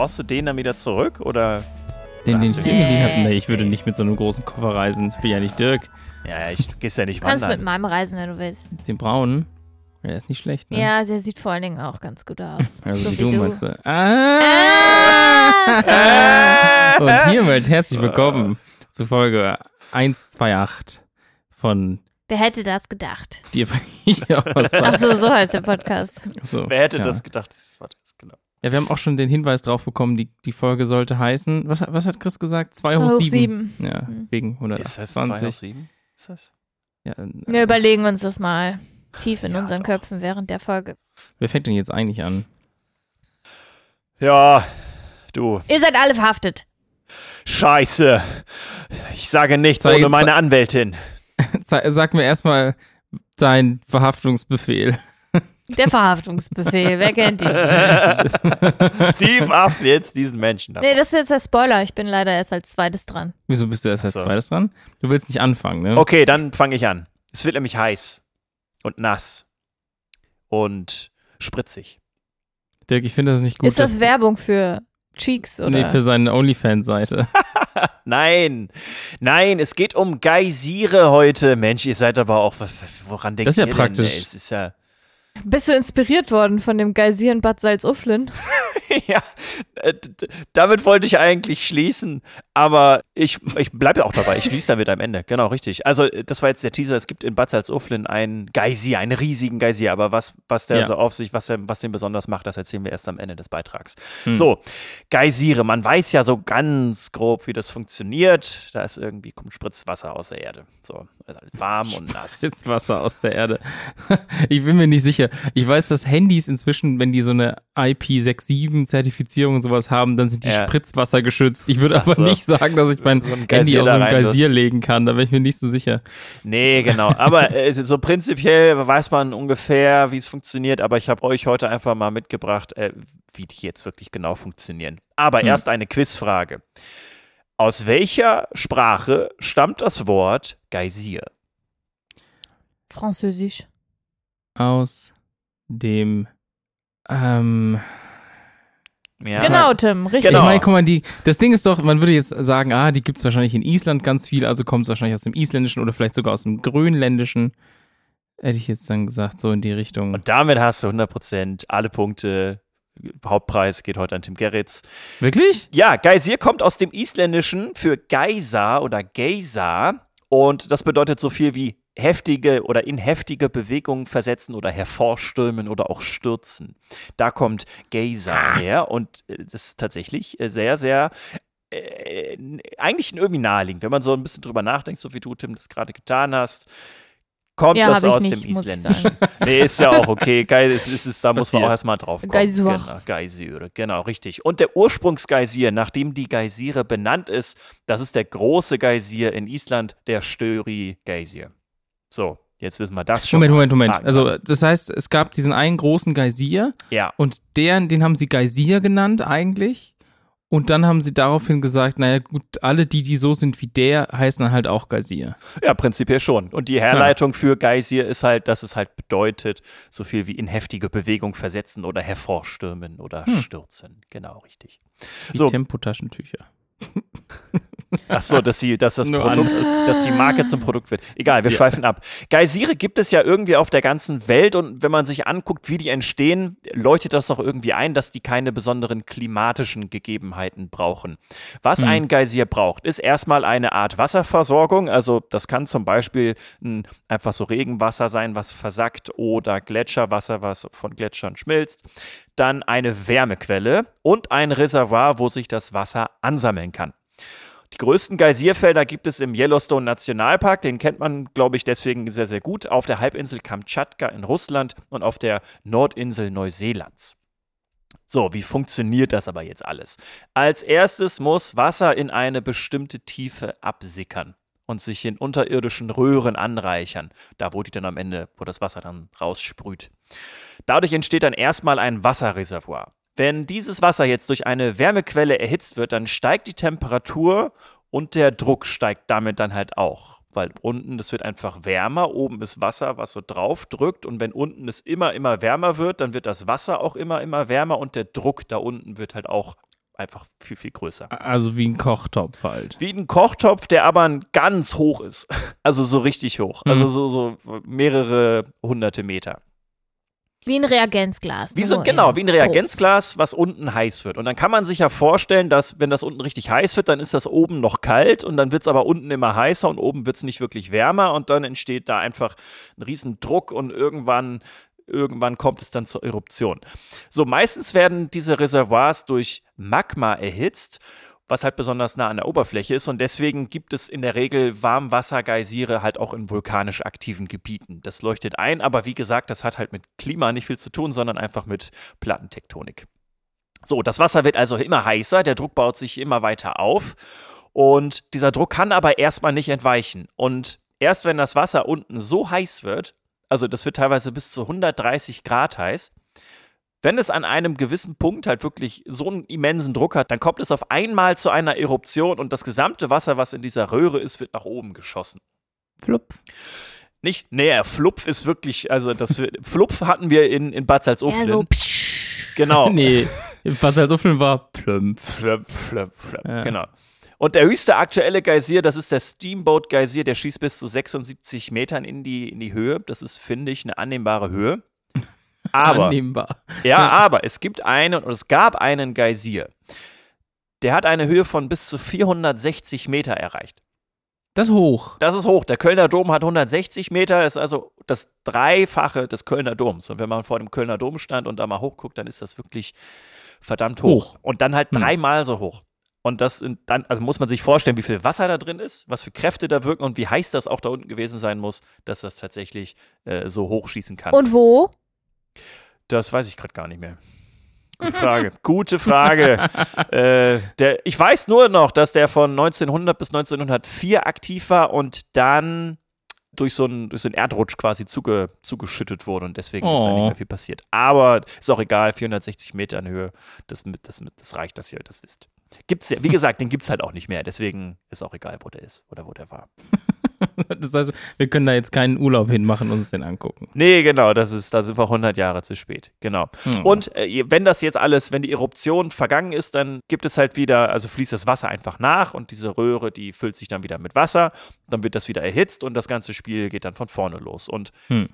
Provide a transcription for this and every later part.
brauchst du den dann wieder zurück oder? Den, den irgendwie den? habe. Nee, ich würde nicht mit so einem großen Koffer reisen. Ich bin ja nicht Dirk. Ja, ich gehst ja nicht Du kannst mit wandern. meinem reisen, wenn du willst. Den braunen. Ja, der ist nicht schlecht, ne? Ja, der sieht vor allen Dingen auch ganz gut aus. Also so wie, du, du. meinst du. Ah! Ah! Und hiermit herzlich willkommen zu Folge 128 von Wer hätte das gedacht? dir ja. Ach so, so heißt der Podcast. So, Wer hätte ja. das gedacht? Das war das, genau. Ja, wir haben auch schon den Hinweis drauf bekommen, die, die Folge sollte heißen, was, hat- was hat Chris gesagt? 2 hoch Zwei hoch 7. sieben. Ja, Hm. wegen Ist das 2 128. auf 7? Ist das? Ja, äh, Wir überlegen uns das mal tief in Ja, unseren doch. Köpfen während der Folge. wer fängt denn jetzt eigentlich an? Ja, du. Ihr seid alle verhaftet. Scheiße. Ich sage nichts Sei ohne meine Anwältin. Sa- Sag mir erstmal dein Verhaftungsbefehl. Der Verhaftungsbefehl, wer kennt ihn? Sie verhaften jetzt diesen Menschen. Nee, das ist jetzt der Spoiler. Ich bin leider erst als zweites dran. Wieso bist du erst als so. zweites dran? Du willst nicht anfangen, ne? Okay, dann fange ich an. Es wird nämlich heiß und nass und spritzig. Dirk, ich finde das nicht gut. ist das Werbung für Cheeks oder? Nee, für seine OnlyFans-Seite. Nein, nein, es geht um Geysire heute. Mensch, ihr seid aber auch, woran denkt Das ist ja ihr praktisch. Denn? Es ist ja, Bist du inspiriert worden von dem Geysir in Bad Salzuflen? ja, äh, damit wollte ich eigentlich schließen, aber ich, ich bleibe ja auch dabei. Ich schließe damit am Ende. Genau, richtig. Also, äh, das war jetzt der Teaser. Es gibt in Bad Salzuflen einen Geysir, einen riesigen Geysir. Aber was, was der Ja. so auf sich, was, der, was den besonders macht, das erzählen wir erst am Ende des Beitrags. Hm. So, Geysire. Man weiß ja so ganz grob, wie das funktioniert. Da ist irgendwie, kommt Spritzwasser aus der Erde. So, also warm und nass. Jetzt Wasser aus der Erde. Ich bin mir nicht sicher. Ich weiß, dass Handys inzwischen, wenn die so eine IP67-Zertifizierung und sowas haben, dann sind die Ja. Spritzwasser geschützt. Ich würde aber so. nicht sagen, dass ich mein So Handy Geysir aus da so einem rein, Geysir legen kann. Da bin ich mir nicht so sicher. Nee, genau. Aber äh, so prinzipiell weiß man ungefähr, wie es funktioniert. Aber ich habe euch heute einfach mal mitgebracht, äh, wie die jetzt wirklich genau funktionieren. Aber Hm. erst eine Quizfrage. Aus welcher Sprache stammt das Wort Geysir? Französisch. Aus dem ähm, Ja. Genau, Tim, richtig. Genau. Ich meine, guck mal, die, das Ding ist doch, man würde jetzt sagen, ah, die gibt es wahrscheinlich in Island ganz viel, also kommt es wahrscheinlich aus dem Isländischen oder vielleicht sogar aus dem Grönländischen. Hätte ich jetzt dann gesagt, so in die Richtung. Und damit hast du 100% alle Punkte. Hauptpreis geht heute an Tim Gerritz. Wirklich? Ja, Geysir kommt aus dem Isländischen für Geysar oder Geysar und das bedeutet so viel wie heftige oder in heftige Bewegungen versetzen oder hervorstürmen oder auch stürzen. Da kommt Geysar her und äh, das ist tatsächlich äh, sehr, sehr äh, eigentlich irgendwie naheliegend. Wenn man so ein bisschen drüber nachdenkt, so wie du, Tim, das gerade getan hast, kommt Ja, das aus nicht, dem Isländischen. Nee, ist ja auch okay. Geil, es ist, es, da muss man auch erstmal drauf kommen. Geysir. Genau, Geysire, genau, richtig. Und der Ursprungsgeysir, nachdem die Geysire benannt ist, das ist der große Geysir in Island, der Störi Geysir. So, jetzt wissen wir das schon. Moment. Moment, Moment. Haken Also, das heißt, es gab diesen einen großen Geysir ja, und deren, den haben sie Geysir genannt eigentlich. Und dann haben sie daraufhin gesagt, naja, gut, alle, die, die so sind wie der, heißen dann halt auch Geysir. ja, prinzipiell schon. Und die Herleitung für Geysir ist halt, dass es halt bedeutet, so viel wie in heftige Bewegung versetzen oder hervorstürmen oder Hm. stürzen. Genau, richtig. Wie So. Tempotaschentücher. Ach so, dass, sie, dass das Produkt, dass die Marke zum Produkt wird. Egal, wir Ja. schweifen ab. Geysire gibt es ja irgendwie auf der ganzen Welt und wenn man sich anguckt, wie die entstehen, leuchtet das doch irgendwie ein, dass die keine besonderen klimatischen Gegebenheiten brauchen. Was Hm. ein Geysir braucht, ist erstmal eine Art Wasserversorgung. Also das kann zum Beispiel ein, einfach so Regenwasser sein, was versackt oder Gletscherwasser, was von Gletschern schmilzt. Dann eine Wärmequelle und ein Reservoir, wo sich das Wasser ansammeln kann. Die größten Geysirfelder gibt es im Yellowstone Nationalpark. Den kennt man, glaube ich, deswegen sehr, sehr gut. Auf der Halbinsel Kamtschatka in Russland und auf der Nordinsel Neuseelands. So, wie funktioniert das aber jetzt alles? Als erstes muss Wasser in eine bestimmte Tiefe absickern und sich in unterirdischen Röhren anreichern, da wo die dann am Ende, wo das Wasser dann raussprüht. Dadurch entsteht dann erstmal ein Wasserreservoir. Wenn dieses Wasser jetzt durch eine Wärmequelle erhitzt wird, dann steigt die Temperatur und der Druck steigt damit dann halt auch. Weil unten, das wird einfach wärmer, oben ist Wasser, was so drauf drückt. Und wenn unten es immer, immer wärmer wird, dann wird das Wasser auch immer, immer wärmer und der Druck da unten wird halt auch einfach viel, viel größer. Also wie ein Kochtopf halt. Wie ein Kochtopf, der aber ganz hoch ist. Also so richtig hoch. Also Mhm. so, so mehrere hunderte Meter. Wie ein Reagenzglas. Wie nur so, genau, wie ein. Reagenzglas, was unten heiß wird. Und dann kann man sich ja vorstellen, dass, wenn das unten richtig heiß wird, dann ist das oben noch kalt und dann wird es aber unten immer heißer und oben wird es nicht wirklich wärmer und dann entsteht da einfach ein riesen Druck und irgendwann, irgendwann kommt es dann zur Eruption. So, meistens werden diese Reservoirs durch Magma erhitzt, was halt besonders nah an der Oberfläche ist und deswegen gibt es in der Regel Warmwassergeysire halt auch in vulkanisch aktiven Gebieten. Das leuchtet ein, aber wie gesagt, das hat halt mit Klima nicht viel zu tun, sondern einfach mit Plattentektonik. So, das Wasser wird also immer heißer, der Druck baut sich immer weiter auf und dieser Druck kann aber erstmal nicht entweichen. Und erst wenn das Wasser unten so heiß wird, also das wird teilweise bis zu 130 Grad heiß, wenn es an einem gewissen Punkt halt wirklich so einen immensen Druck hat, dann kommt es auf einmal zu einer Eruption und das gesamte Wasser, was in dieser Röhre ist, wird nach oben geschossen. Flupf. Nicht, nee, Flupf ist wirklich, also das Flupf hatten wir in, in Bad Ja, Salzuflen. so psch. genau. Nee, was als Uffel war plump. Flöp, flöp, flöp. Ja. Genau. Und der höchste aktuelle Geysir, das ist der Steamboat Geysir, der schießt bis zu 76 Metern in die, in die Höhe. Das ist, finde ich, eine annehmbare Höhe. Aber, Annehmbar. ja, aber es gibt einen, und es gab einen Geysir. Der hat eine Höhe von bis zu 460 Meter erreicht. Das ist hoch. Das ist hoch. Der Kölner Dom hat 160 Meter, ist also das Dreifache des Kölner Doms. Und wenn man vor dem Kölner Dom stand und da mal hochguckt, dann ist das wirklich verdammt hoch. Hoch. Und dann halt Hm. dreimal so hoch. Und das sind dann, also muss man sich vorstellen, wie viel Wasser da drin ist, was für Kräfte da wirken und wie heiß das auch da unten gewesen sein muss, dass das tatsächlich äh, so hochschießen kann. Und wo? Das weiß ich gerade gar nicht mehr. Gute Frage. Gute Frage. äh, der, ich weiß nur noch, dass der von 1900 bis 1904 aktiv war und dann durch so einen, durch so einen Erdrutsch quasi zuge, zugeschüttet wurde und deswegen ist da nicht Oh. mehr viel passiert. Aber ist auch egal, 460 Meter in Höhe, das, mit, das, mit, das reicht, dass ihr das wisst. Gibt's ja, wie gesagt, den gibt es halt auch nicht mehr, deswegen ist auch egal, wo der ist oder wo der war. Das heißt, wir können da jetzt keinen Urlaub hinmachen und uns den angucken. Nee, genau, das ist, da sind wir 100 Jahre zu spät. Genau. Hm. Und äh, wenn das jetzt alles, wenn die Eruption vergangen ist, dann gibt es halt wieder, also fließt das Wasser einfach nach und diese Röhre, die füllt sich dann wieder mit Wasser, dann wird das wieder erhitzt und das ganze Spiel geht dann von vorne los. Und Hm.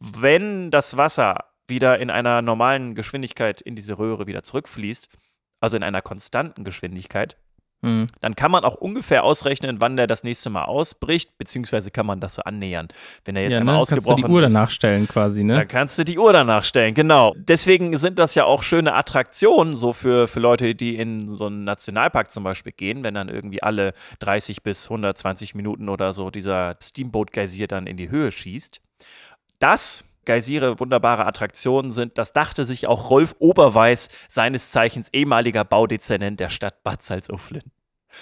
wenn das Wasser wieder in einer normalen Geschwindigkeit in diese Röhre wieder zurückfließt, also in einer konstanten Geschwindigkeit, Hm. dann kann man auch ungefähr ausrechnen, wann der das nächste Mal ausbricht, beziehungsweise kann man das so annähern. Wenn er jetzt Ja, einmal ne? Kannst du ausgebrochen die Uhr ist, danach stellen quasi, ne? dann kannst du die Uhr danach stellen, genau. Deswegen sind das ja auch schöne Attraktionen, so für, für Leute, die in so einen Nationalpark zum Beispiel gehen, wenn dann irgendwie alle 30 bis 120 Minuten oder so dieser Steamboat-Geysir dann in die Höhe schießt. Das Geysire wunderbare Attraktionen sind, das dachte sich auch Rolf Oberweis, seines Zeichens ehemaliger Baudezernent der Stadt Bad Salzuflen.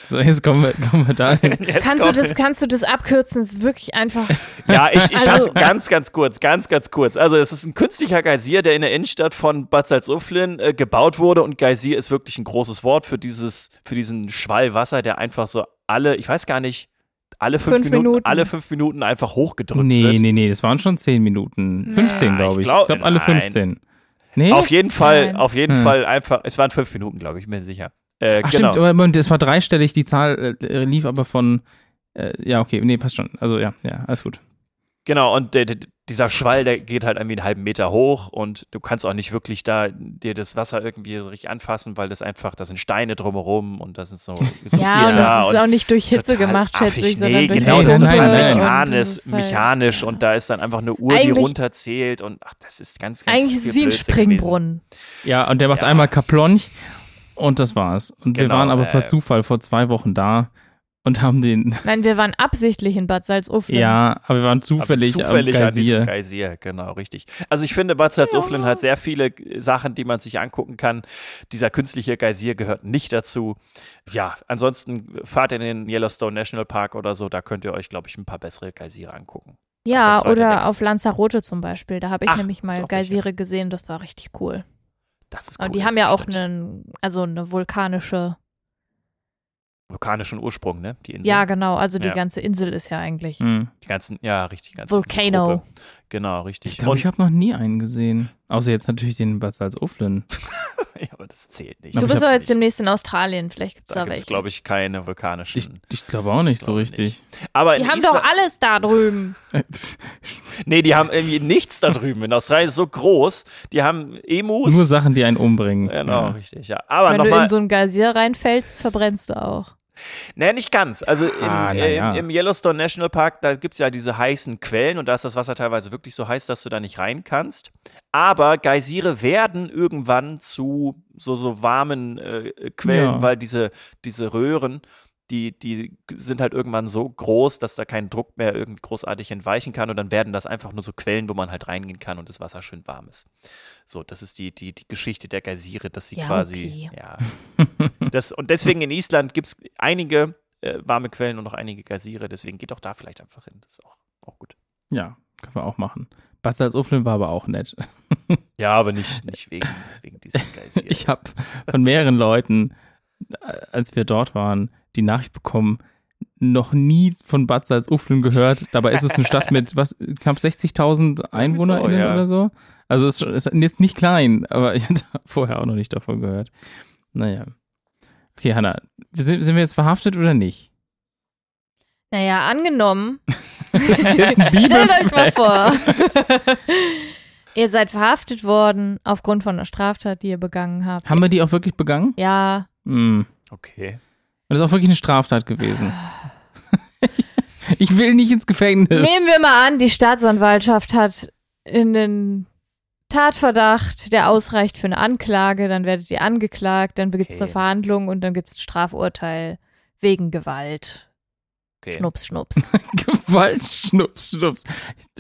So, jetzt kommen wir, kommen wir dahin. Jetzt Kannst du, das, kannst du das abkürzen? Das ist wirklich einfach. Ja, ich, ich Also- ganz, ganz kurz, ganz, ganz kurz. Also es ist ein künstlicher Geysir, der in der Innenstadt von Bad Salzuflen äh, gebaut wurde und Geysir ist wirklich ein großes Wort für dieses, für diesen Schwall Wasser, der einfach so alle, ich weiß gar nicht, alle fünf, Fünf Minuten, Minuten. alle fünf Minuten einfach hochgedrückt Nee, wird. nee, nee, das waren schon 10 Minuten. 15, Ja, glaube ich ich. glaub- glaube, alle nein. 15. Nee? Auf jeden Fall, Nein. auf jeden Hm. Fall einfach, es waren fünf Minuten, glaube ich, bin mir sicher. Äh, Ach, genau. stimmt, es war dreistellig, die Zahl äh, lief aber von. Äh, ja, okay, nee, passt schon. Also, ja, ja, alles gut. Genau, und dieser Schwall, der geht halt irgendwie einen halben Meter hoch und du kannst auch nicht wirklich da dir das Wasser irgendwie so richtig anfassen, weil das einfach, da sind Steine drumherum und das ist so, so Ja, und das ist und auch nicht durch Hitze gemacht, schätze ich, sondern nee, durch genau, Nee, das ist total nein, mechanisch, Und das ist halt- mechanisch und da ist dann einfach eine Uhr, die Eigentlich- runterzählt und ach, das ist ganz, ganz Eigentlich ist es wie ein Blödsinn gewesen. Springbrunnen. Ja, und der macht Ja. einmal Kaplonch und das war's. Und wir Genau, waren aber per äh, Zufall vor zwei Wochen da und haben den. Nein, wir waren absichtlich in Bad Salzuflen. Ja, aber wir waren Aber zufällig, zufällig am an diesem Geysir. Geysir, genau, richtig. Also ich finde, Bad Salzuflen Ja. hat sehr viele Sachen, die man sich angucken kann. Dieser künstliche Geysir gehört nicht dazu. Ja, ansonsten fahrt in den Yellowstone National Park oder so, da könnt ihr euch, glaube ich, ein paar bessere Geysire angucken. Ja, oder auf Lanzarote zum Beispiel. Da habe ich Ach, nämlich mal. Geysire gesehen, das war richtig cool. Das ist cool. die haben ja auch einen, also eine vulkanische. Vulkanischen Ursprung, ne? Die Insel. Ja, genau. Also die Ja. ganze Insel ist ja eigentlich Hm. Die ganzen, ja, richtig, ganz Volcano. Genau, richtig. Ich glaube, ich habe noch nie einen gesehen. Außer jetzt natürlich den Bad Salzuflen. ja, aber das zählt nicht. Du bist doch jetzt demnächst in Australien, vielleicht gibt es da da gibt es, welche. glaube ich, keine vulkanischen. Ich, ich glaube auch nicht Ich so richtig. aber Die haben Island, doch alles da drüben. Nee, die haben irgendwie nichts da drüben. In Australien ist so groß. Die haben Emus. Nur Sachen, die einen umbringen. Genau, Ja. richtig, ja. Aber Wenn du nochmal. in so einen Geysir reinfällst, verbrennst du auch. Nee, nicht ganz. Also im, Ah, ja. im Yellowstone National Park, da gibt es ja diese heißen Quellen und da ist das Wasser teilweise wirklich so heiß, dass du da nicht rein kannst. Aber Geysire werden irgendwann zu so, so warmen äh, Quellen, Ja. weil diese, diese Röhren, die, die sind halt irgendwann so groß, dass da kein Druck mehr irgendwie großartig entweichen kann und dann werden das einfach nur so Quellen, wo man halt reingehen kann und das Wasser schön warm ist. So, das ist die, die, die Geschichte der Geysire, dass sie Ja, quasi, okay. ja. Das, und deswegen in Island gibt es einige äh, warme Quellen und noch einige Geysire, deswegen geht auch da vielleicht einfach hin. Das ist auch, auch gut. Ja, können wir auch machen. Bad Salzuflen war aber auch nett. Ja, aber nicht, nicht wegen, wegen diesem Geysir. Ich habe von mehreren Leuten, äh, als wir dort waren, die Nachricht bekommen, noch nie von Bad Salzuflen gehört. Dabei ist es eine Stadt mit was knapp 60.000 EinwohnerInnen ja. oder so. Also es ist jetzt nicht klein, aber ich hatte vorher auch noch nicht davon gehört. Naja. Okay, Hanna, sind, sind wir jetzt verhaftet oder nicht? Naja, angenommen. Stellt euch mal vor. ihr seid verhaftet worden aufgrund von einer Straftat, die ihr begangen habt. Haben wir die auch wirklich begangen? Ja, Hm. Okay. Das ist auch wirklich eine Straftat gewesen. ich will nicht ins Gefängnis. nehmen wir mal an, die Staatsanwaltschaft hat einen Tatverdacht, der ausreicht für eine Anklage, dann werdet ihr angeklagt, dann gibt es Okay. eine Verhandlung und dann gibt es ein Strafurteil wegen Gewalt. okay. Schnups, schnups. Gewalt, Schnups, Schnups.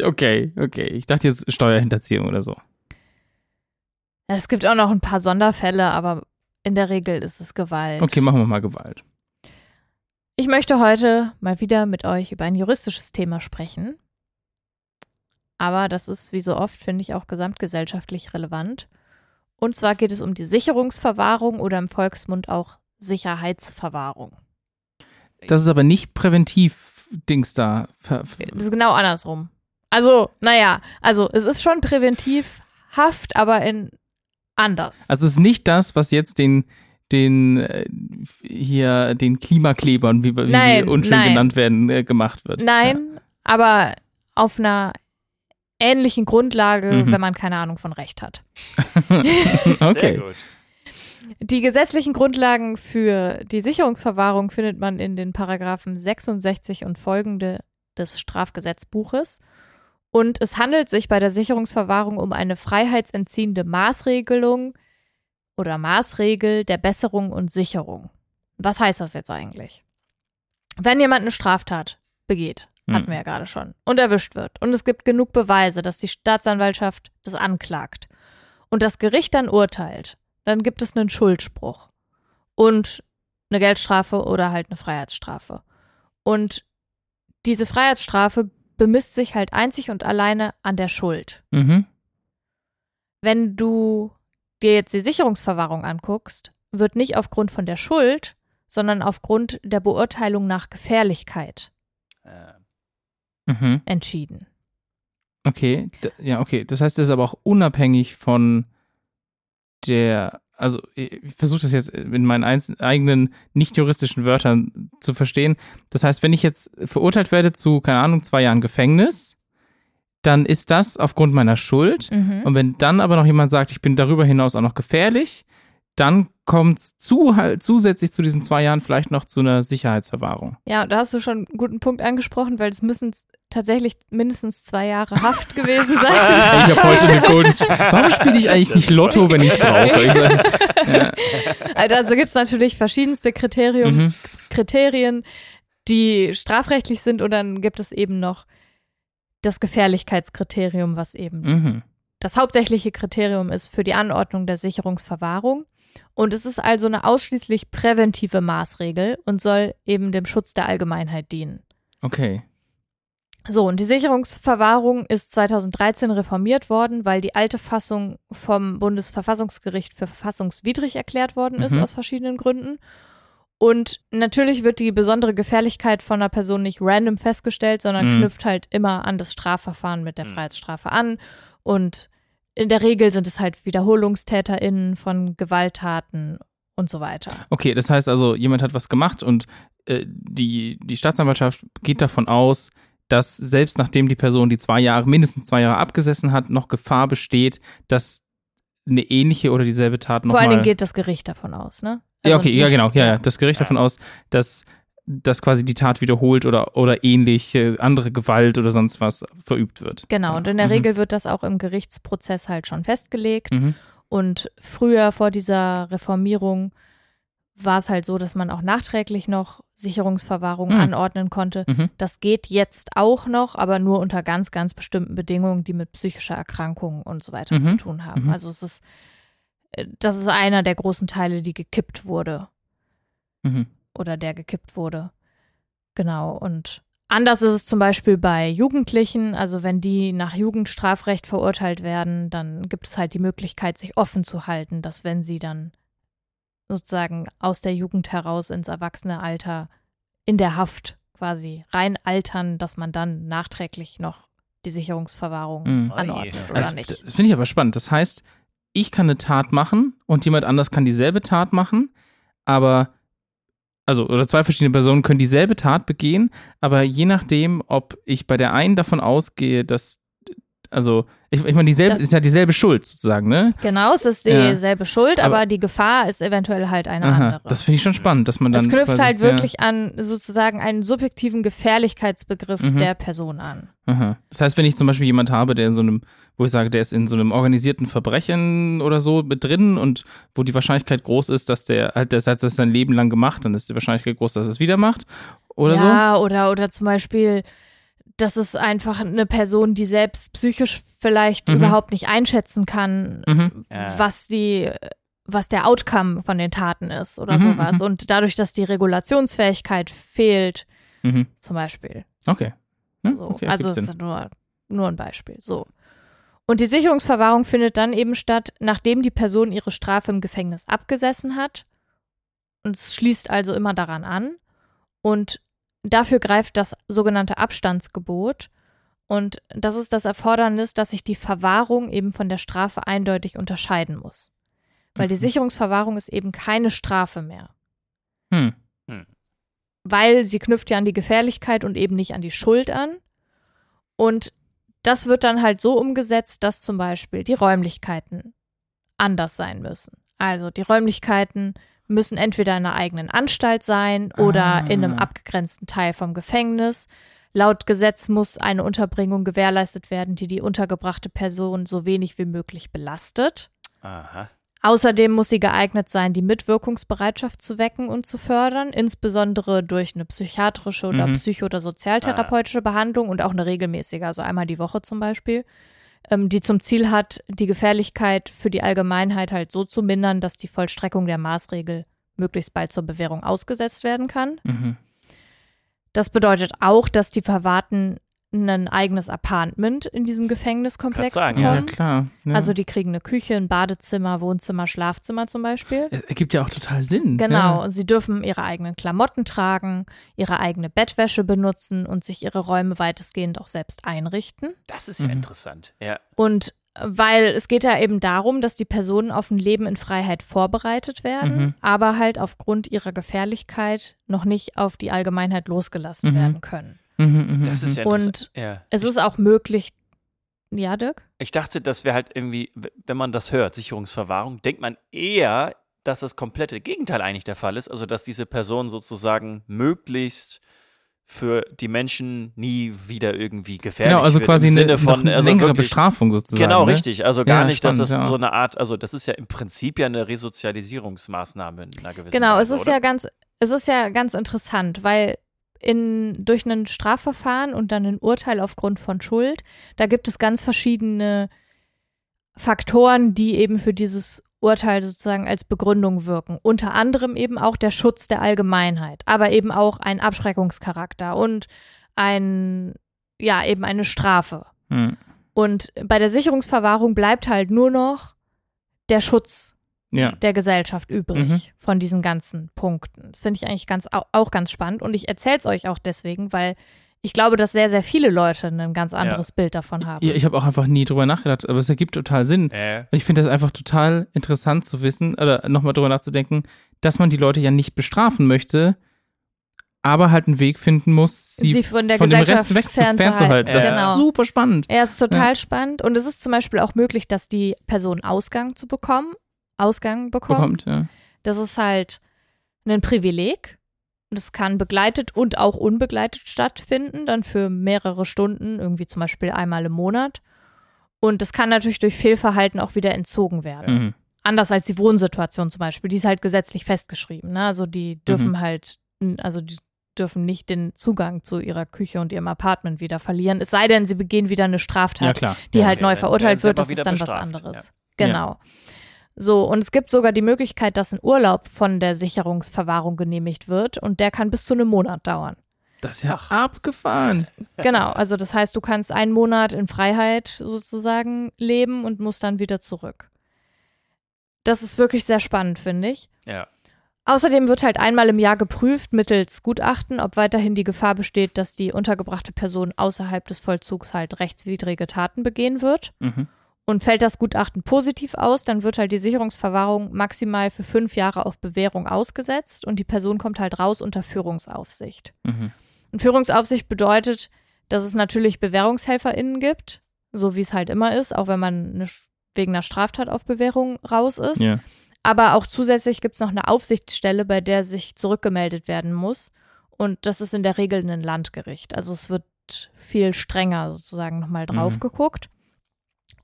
Okay, okay. Ich dachte jetzt Steuerhinterziehung oder so. Es gibt auch noch ein paar Sonderfälle, aber in der Regel ist es Gewalt. Okay, machen wir mal Gewalt. Ich möchte heute mal wieder mit euch über ein juristisches Thema sprechen. Aber das ist wie so oft, finde ich, auch gesamtgesellschaftlich relevant. Und zwar geht es um die Sicherungsverwahrung oder im Volksmund auch Sicherheitsverwahrung. Das ist aber nicht präventiv Dings da. Das ist genau andersrum. Also, naja, also es ist schon präventivhaft, aber in anders. Also es ist nicht das, was jetzt den den äh, hier den Klimaklebern, wie, wie Nein, sie unschön nein. genannt werden, äh, gemacht wird. Nein, aber auf einer ähnlichen Grundlage, Mhm. wenn man keine Ahnung von Recht hat. Ja. Sehr okay. gut. Die gesetzlichen Grundlagen für die Sicherungsverwahrung findet man in den Paragraphen 66 und folgende des Strafgesetzbuches. Und es handelt sich bei der Sicherungsverwahrung um eine freiheitsentziehende Maßregelung oder Maßregel der Besserung und Sicherung. Was heißt das jetzt eigentlich? Wenn jemand eine Straftat begeht, hatten Hm. wir ja gerade schon, und erwischt wird, und es gibt genug Beweise, dass die Staatsanwaltschaft das anklagt und das Gericht dann urteilt, dann gibt es einen Schuldspruch und eine Geldstrafe oder halt eine Freiheitsstrafe. Und diese Freiheitsstrafe bemisst sich halt einzig und alleine an der Schuld. Mhm. Wenn du dir jetzt die Sicherungsverwahrung anguckst, wird nicht aufgrund von der Schuld, sondern aufgrund der Beurteilung nach Gefährlichkeit Äh, Mhm. entschieden. Okay, D ja, okay. Das heißt, es ist aber auch unabhängig von der, also ich versuche das jetzt in meinen eigenen nicht juristischen Wörtern zu verstehen. Das heißt, wenn ich jetzt verurteilt werde zu, keine Ahnung, zwei Jahren Gefängnis, dann ist das aufgrund meiner Schuld. Mhm. Und wenn dann aber noch jemand sagt, ich bin darüber hinaus auch noch gefährlich, dann kommt es zu, halt, zusätzlich zu diesen zwei Jahren vielleicht noch zu einer Sicherheitsverwahrung. Ja, da hast du schon einen guten Punkt angesprochen, weil es müssen tatsächlich mindestens zwei Jahre Haft gewesen sein. Ich habe heute eine Golden Streak. Warum spiele ich eigentlich nicht Lotto, wenn ich es brauche? Ich sag, ja. Also gibt es natürlich verschiedenste Kriterium, mhm. Kriterien, die strafrechtlich sind und dann gibt es eben noch das Gefährlichkeitskriterium, was eben Mhm. das hauptsächliche Kriterium ist für die Anordnung der Sicherungsverwahrung. Und es ist also eine ausschließlich präventive Maßregel und soll eben dem Schutz der Allgemeinheit dienen. Okay. So, und die Sicherungsverwahrung ist 2013 reformiert worden, weil die alte Fassung vom Bundesverfassungsgericht für verfassungswidrig erklärt worden ist, Mhm. aus verschiedenen Gründen. Und natürlich wird die besondere Gefährlichkeit von einer Person nicht random festgestellt, sondern Mhm. knüpft halt immer an das Strafverfahren mit der Mhm. Freiheitsstrafe an. Und in der Regel sind es halt WiederholungstäterInnen von Gewalttaten und so weiter. Okay, das heißt also, jemand hat was gemacht und äh, die, die Staatsanwaltschaft geht davon aus, dass selbst nachdem die Person die zwei Jahre, mindestens zwei Jahre abgesessen hat, noch Gefahr besteht, dass eine ähnliche oder dieselbe Tat Vor allen Dingen nochmal. geht das Gericht davon aus, ne? Ja, Also okay, ja, genau, ja, ja. Das Gericht davon aus, dass, dass quasi die Tat wiederholt oder, oder ähnliche andere Gewalt oder sonst was verübt wird. Genau, und in der Mhm. Regel wird das auch im Gerichtsprozess halt schon festgelegt. Mhm. Und früher vor dieser Reformierung war es halt so, dass man auch nachträglich noch Sicherungsverwahrung Mhm. anordnen konnte. Mhm. Das geht jetzt auch noch, aber nur unter ganz, ganz bestimmten Bedingungen, die mit psychischer Erkrankung und so weiter Mhm. zu tun haben. Mhm. Also es ist, äh, das ist einer der großen Teile, die gekippt wurde Mhm. oder der gekippt wurde. Genau. Und anders ist es zum Beispiel bei Jugendlichen. Also wenn die nach Jugendstrafrecht verurteilt werden, dann gibt es halt die Möglichkeit, sich offen zu halten, dass wenn sie dann sozusagen aus der Jugend heraus ins Erwachsenealter in der Haft quasi rein altern, dass man dann nachträglich noch die Sicherungsverwahrung Mhm. anordnet oder Also, nicht. Das finde ich aber spannend. Das heißt, ich kann eine Tat machen und jemand anders kann dieselbe Tat machen, aber also oder zwei verschiedene Personen können dieselbe Tat begehen, aber je nachdem, ob ich bei der einen davon ausgehe, dass also ich, ich meine dieselbe Das- ist ja dieselbe Schuld sozusagen, ne? Genau, es ist Ja. dieselbe Schuld, aber, Aber- die Gefahr ist eventuell halt eine Aha, andere. das finde ich schon spannend, dass man dann Es knüpft quasi, halt ja, wirklich an sozusagen einen subjektiven Gefährlichkeitsbegriff Mhm. der Person an. Aha. Das heißt, wenn ich zum Beispiel jemand habe, der in so einem, wo ich sage, der ist in so einem organisierten Verbrechen oder so mit drin und wo die Wahrscheinlichkeit groß ist, dass der halt das hat das sein Leben lang gemacht, dann ist die Wahrscheinlichkeit groß, dass er es wieder macht oder so. ja, oder, oder zum Beispiel, das ist einfach eine Person, die selbst psychisch vielleicht Mhm. überhaupt nicht einschätzen kann, Mhm. Ja. was die was der Outcome von den Taten ist oder Mhm, sowas. mhm. Und dadurch, dass die Regulationsfähigkeit fehlt, Mhm. zum Beispiel. Okay. Ja, So. okay also ist nur, nur ein Beispiel. So. Und die Sicherungsverwahrung findet dann eben statt, nachdem die Person ihre Strafe im Gefängnis abgesessen hat. Und es schließt also immer daran an. Und dafür greift das sogenannte Abstandsgebot. Und das ist das Erfordernis, dass sich die Verwahrung eben von der Strafe eindeutig unterscheiden muss. Weil die Mhm. Sicherungsverwahrung ist eben keine Strafe mehr. Hm. weil sie knüpft ja an die Gefährlichkeit und eben nicht an die Schuld an. Und das wird dann halt so umgesetzt, dass zum Beispiel die Räumlichkeiten anders sein müssen. Also die Räumlichkeiten müssen entweder in einer eigenen Anstalt sein oder Ah. in einem abgegrenzten Teil vom Gefängnis. Laut Gesetz muss eine Unterbringung gewährleistet werden, die die untergebrachte Person so wenig wie möglich belastet. Aha. Außerdem muss sie geeignet sein, die Mitwirkungsbereitschaft zu wecken und zu fördern, insbesondere durch eine psychiatrische oder Mhm. psycho- oder sozialtherapeutische Behandlung und auch eine regelmäßige, also einmal die Woche zum Beispiel, ähm, die zum Ziel hat, die Gefährlichkeit für die Allgemeinheit halt so zu mindern, dass die Vollstreckung der Maßregel möglichst bald zur Bewährung ausgesetzt werden kann. Mhm. Das bedeutet auch, dass die Verwahrten ein eigenes Apartment in diesem Gefängniskomplex sagen, Ja, bekommen. klar. Ja. Also die kriegen eine Küche, ein Badezimmer, Wohnzimmer, Schlafzimmer zum Beispiel. es ergibt ja auch total Sinn. Genau, Ja. sie dürfen ihre eigenen Klamotten tragen, ihre eigene Bettwäsche benutzen und sich ihre Räume weitestgehend auch selbst einrichten. Das ist ja Mhm. interessant. Ja. Und weil es geht ja eben darum, dass die Personen auf ein Leben in Freiheit vorbereitet werden, Mhm. aber halt aufgrund ihrer Gefährlichkeit noch nicht auf die Allgemeinheit losgelassen Mhm. werden können. Mhm, mhm, Das ist ja Und ja. Es ist auch möglich, ja, Dirk? ich dachte, dass wir halt irgendwie, wenn man das hört, Sicherungsverwahrung, denkt man eher, dass das komplette Gegenteil eigentlich der Fall ist. Also, dass diese Person sozusagen möglichst für die Menschen nie wieder irgendwie gefährlich Genau, also wird. quasi im eine, von, also längere wirklich, Bestrafung sozusagen. Genau, ne? richtig. Also gar Ja, nicht, dass spannend, das ja. so eine Art, also das ist ja im Prinzip ja eine Resozialisierungsmaßnahme in einer gewissen Genau, es Weise, ist oder? ja ganz, es ist ja ganz interessant, weil in, durch ein Strafverfahren und dann ein Urteil aufgrund von Schuld, da gibt es ganz verschiedene Faktoren, die eben für dieses Urteil sozusagen als Begründung wirken. Unter anderem eben auch der Schutz der Allgemeinheit, aber eben auch ein Abschreckungscharakter und ein, ja, eben eine Strafe. Hm. Und bei der Sicherungsverwahrung bleibt halt nur noch der Schutz Ja. der Gesellschaft übrig Mhm. von diesen ganzen Punkten. Das finde ich eigentlich ganz, au- auch ganz spannend und ich erzähle es euch auch deswegen, weil ich glaube, dass sehr, sehr viele Leute ein ganz anderes Bild davon haben. Ja, ich habe auch einfach nie drüber nachgedacht, aber es ergibt total Sinn. Äh, Ich finde das einfach total interessant zu wissen oder nochmal drüber nachzudenken, dass man die Leute ja nicht bestrafen möchte, aber halt einen Weg finden muss, sie, Sie von der von dem Gesellschaft Rest weg zu, fernzuhalten. fernzuhalten. Das Genau. ist super spannend. Ja, es ist total spannend und es ist zum Beispiel auch möglich, dass die Person Ausgang zu bekommen, Ausgang bekommt. Bekommt, ja. Das ist halt ein Privileg. Das kann begleitet und auch unbegleitet stattfinden, dann für mehrere Stunden, irgendwie zum Beispiel einmal im Monat. Und das kann natürlich durch Fehlverhalten auch wieder entzogen werden. Mhm. Anders als die Wohnsituation zum Beispiel, die ist halt gesetzlich festgeschrieben. Ne? Also die dürfen Mhm. halt, also die dürfen nicht den Zugang zu ihrer Küche und ihrem Apartment wieder verlieren. Es sei denn, sie begehen wieder eine Straftat Ja, die ja. halt okay, neu verurteilt wird, das ist dann was bestraft, anderes. Genau. So, und es gibt sogar die Möglichkeit, dass ein Urlaub von der Sicherungsverwahrung genehmigt wird und der kann bis zu einem Monat dauern. Das ist ja abgefahren. Genau, also das heißt, du kannst einen Monat in Freiheit sozusagen leben und musst dann wieder zurück. Das ist wirklich sehr spannend, finde ich. Ja. Außerdem wird halt einmal im Jahr geprüft mittels Gutachten, ob weiterhin die Gefahr besteht, dass die untergebrachte Person außerhalb des Vollzugs halt rechtswidrige Taten begehen wird. Mhm. Und fällt das Gutachten positiv aus, dann wird halt die Sicherungsverwahrung maximal für fünf Jahre auf Bewährung ausgesetzt und die Person kommt halt raus unter Führungsaufsicht. Mhm. Und Führungsaufsicht bedeutet, dass es natürlich BewährungshelferInnen gibt, so wie es halt immer ist, auch wenn man eine, wegen einer Straftat auf Bewährung raus ist. Ja. Aber auch zusätzlich gibt es noch eine Aufsichtsstelle, bei der sich zurückgemeldet werden muss. Und das ist in der Regel ein Landgericht. Also es wird viel strenger sozusagen nochmal drauf Mhm. geguckt.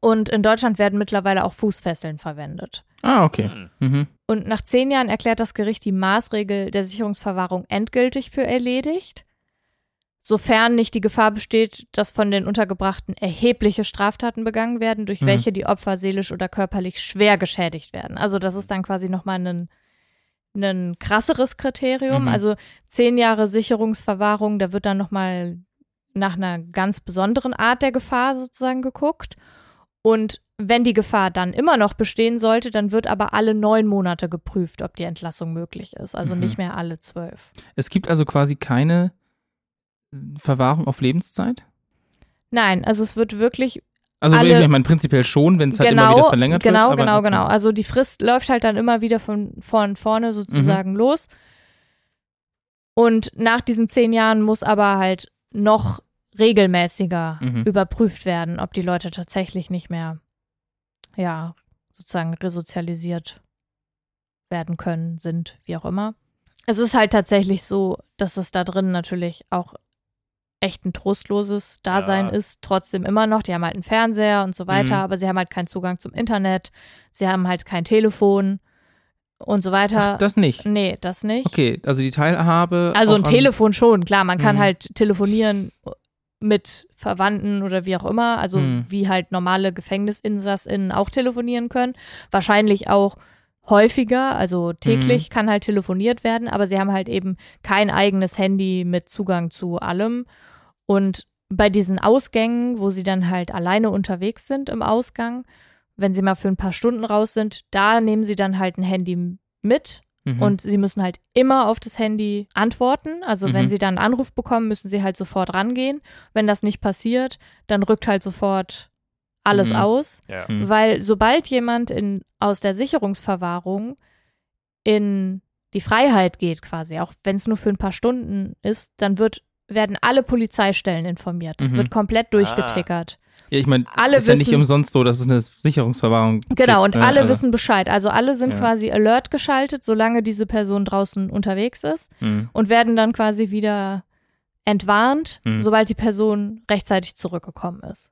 Und in Deutschland werden mittlerweile auch Fußfesseln verwendet. Ah, okay. Hm. Mhm. Und nach zehn Jahren erklärt das Gericht die Maßregel der Sicherungsverwahrung endgültig für erledigt, sofern nicht die Gefahr besteht, dass von den Untergebrachten erhebliche Straftaten begangen werden, durch Mhm. welche die Opfer seelisch oder körperlich schwer geschädigt werden. Also das ist dann quasi nochmal ein, ein krasseres Kriterium. Mhm. Also zehn Jahre Sicherungsverwahrung, da wird dann nochmal nach einer ganz besonderen Art der Gefahr sozusagen geguckt. Und wenn die Gefahr dann immer noch bestehen sollte, dann wird aber alle neun Monate geprüft, ob die Entlassung möglich ist. Also Mhm. nicht mehr alle zwölf. Es gibt also quasi keine Verwahrung auf Lebenszeit? Nein, also es wird wirklich Also Alle- ich meine prinzipiell schon, wenn es halt genau, immer wieder verlängert genau, wird. genau, okay. genau. Also die Frist läuft halt dann immer wieder von, von vorne sozusagen los. Und nach diesen zehn Jahren muss aber halt noch regelmäßiger Mhm. überprüft werden, ob die Leute tatsächlich nicht mehr, ja, sozusagen resozialisiert werden können, sind, wie auch immer. Es ist halt tatsächlich so, dass es da drin natürlich auch echt ein trostloses Dasein Ja. ist, trotzdem immer noch. Die haben halt einen Fernseher und so weiter, Mhm. aber sie haben halt keinen Zugang zum Internet, sie haben halt kein Telefon und so weiter. Ach, das nicht. nee, das nicht. Okay, also die Teilhabe. Also ein Telefon schon, klar, man kann Mhm. halt telefonieren mit Verwandten oder wie auch immer, also Mhm. wie halt normale GefängnisinsassInnen auch telefonieren können. Wahrscheinlich auch häufiger, also Mhm. täglich kann halt telefoniert werden, aber sie haben halt eben kein eigenes Handy mit Zugang zu allem. Und bei diesen Ausgängen, wo sie dann halt alleine unterwegs sind im Ausgang, wenn sie mal für ein paar Stunden raus sind, da nehmen sie dann halt ein Handy mit Mhm. und sie müssen halt immer auf das Handy antworten. Also wenn Mhm. sie dann einen Anruf bekommen, müssen sie halt sofort rangehen. Wenn das nicht passiert, dann rückt halt sofort alles Mhm. aus. Ja. Mhm. Weil sobald jemand in, aus der Sicherungsverwahrung in die Freiheit geht quasi, auch wenn es nur für ein paar Stunden ist, dann wird, werden alle Polizeistellen informiert. Das Mhm. wird komplett durchgetickert. Ja, ich meine, alle ist ja nicht wissen- umsonst so, dass es eine Sicherungsverwahrung Genau, und gibt, ne? alle Also, wissen Bescheid. Also alle sind Ja. quasi alert geschaltet, solange diese Person draußen unterwegs ist. mhm. und werden dann quasi wieder entwarnt, Mhm. sobald die Person rechtzeitig zurückgekommen ist.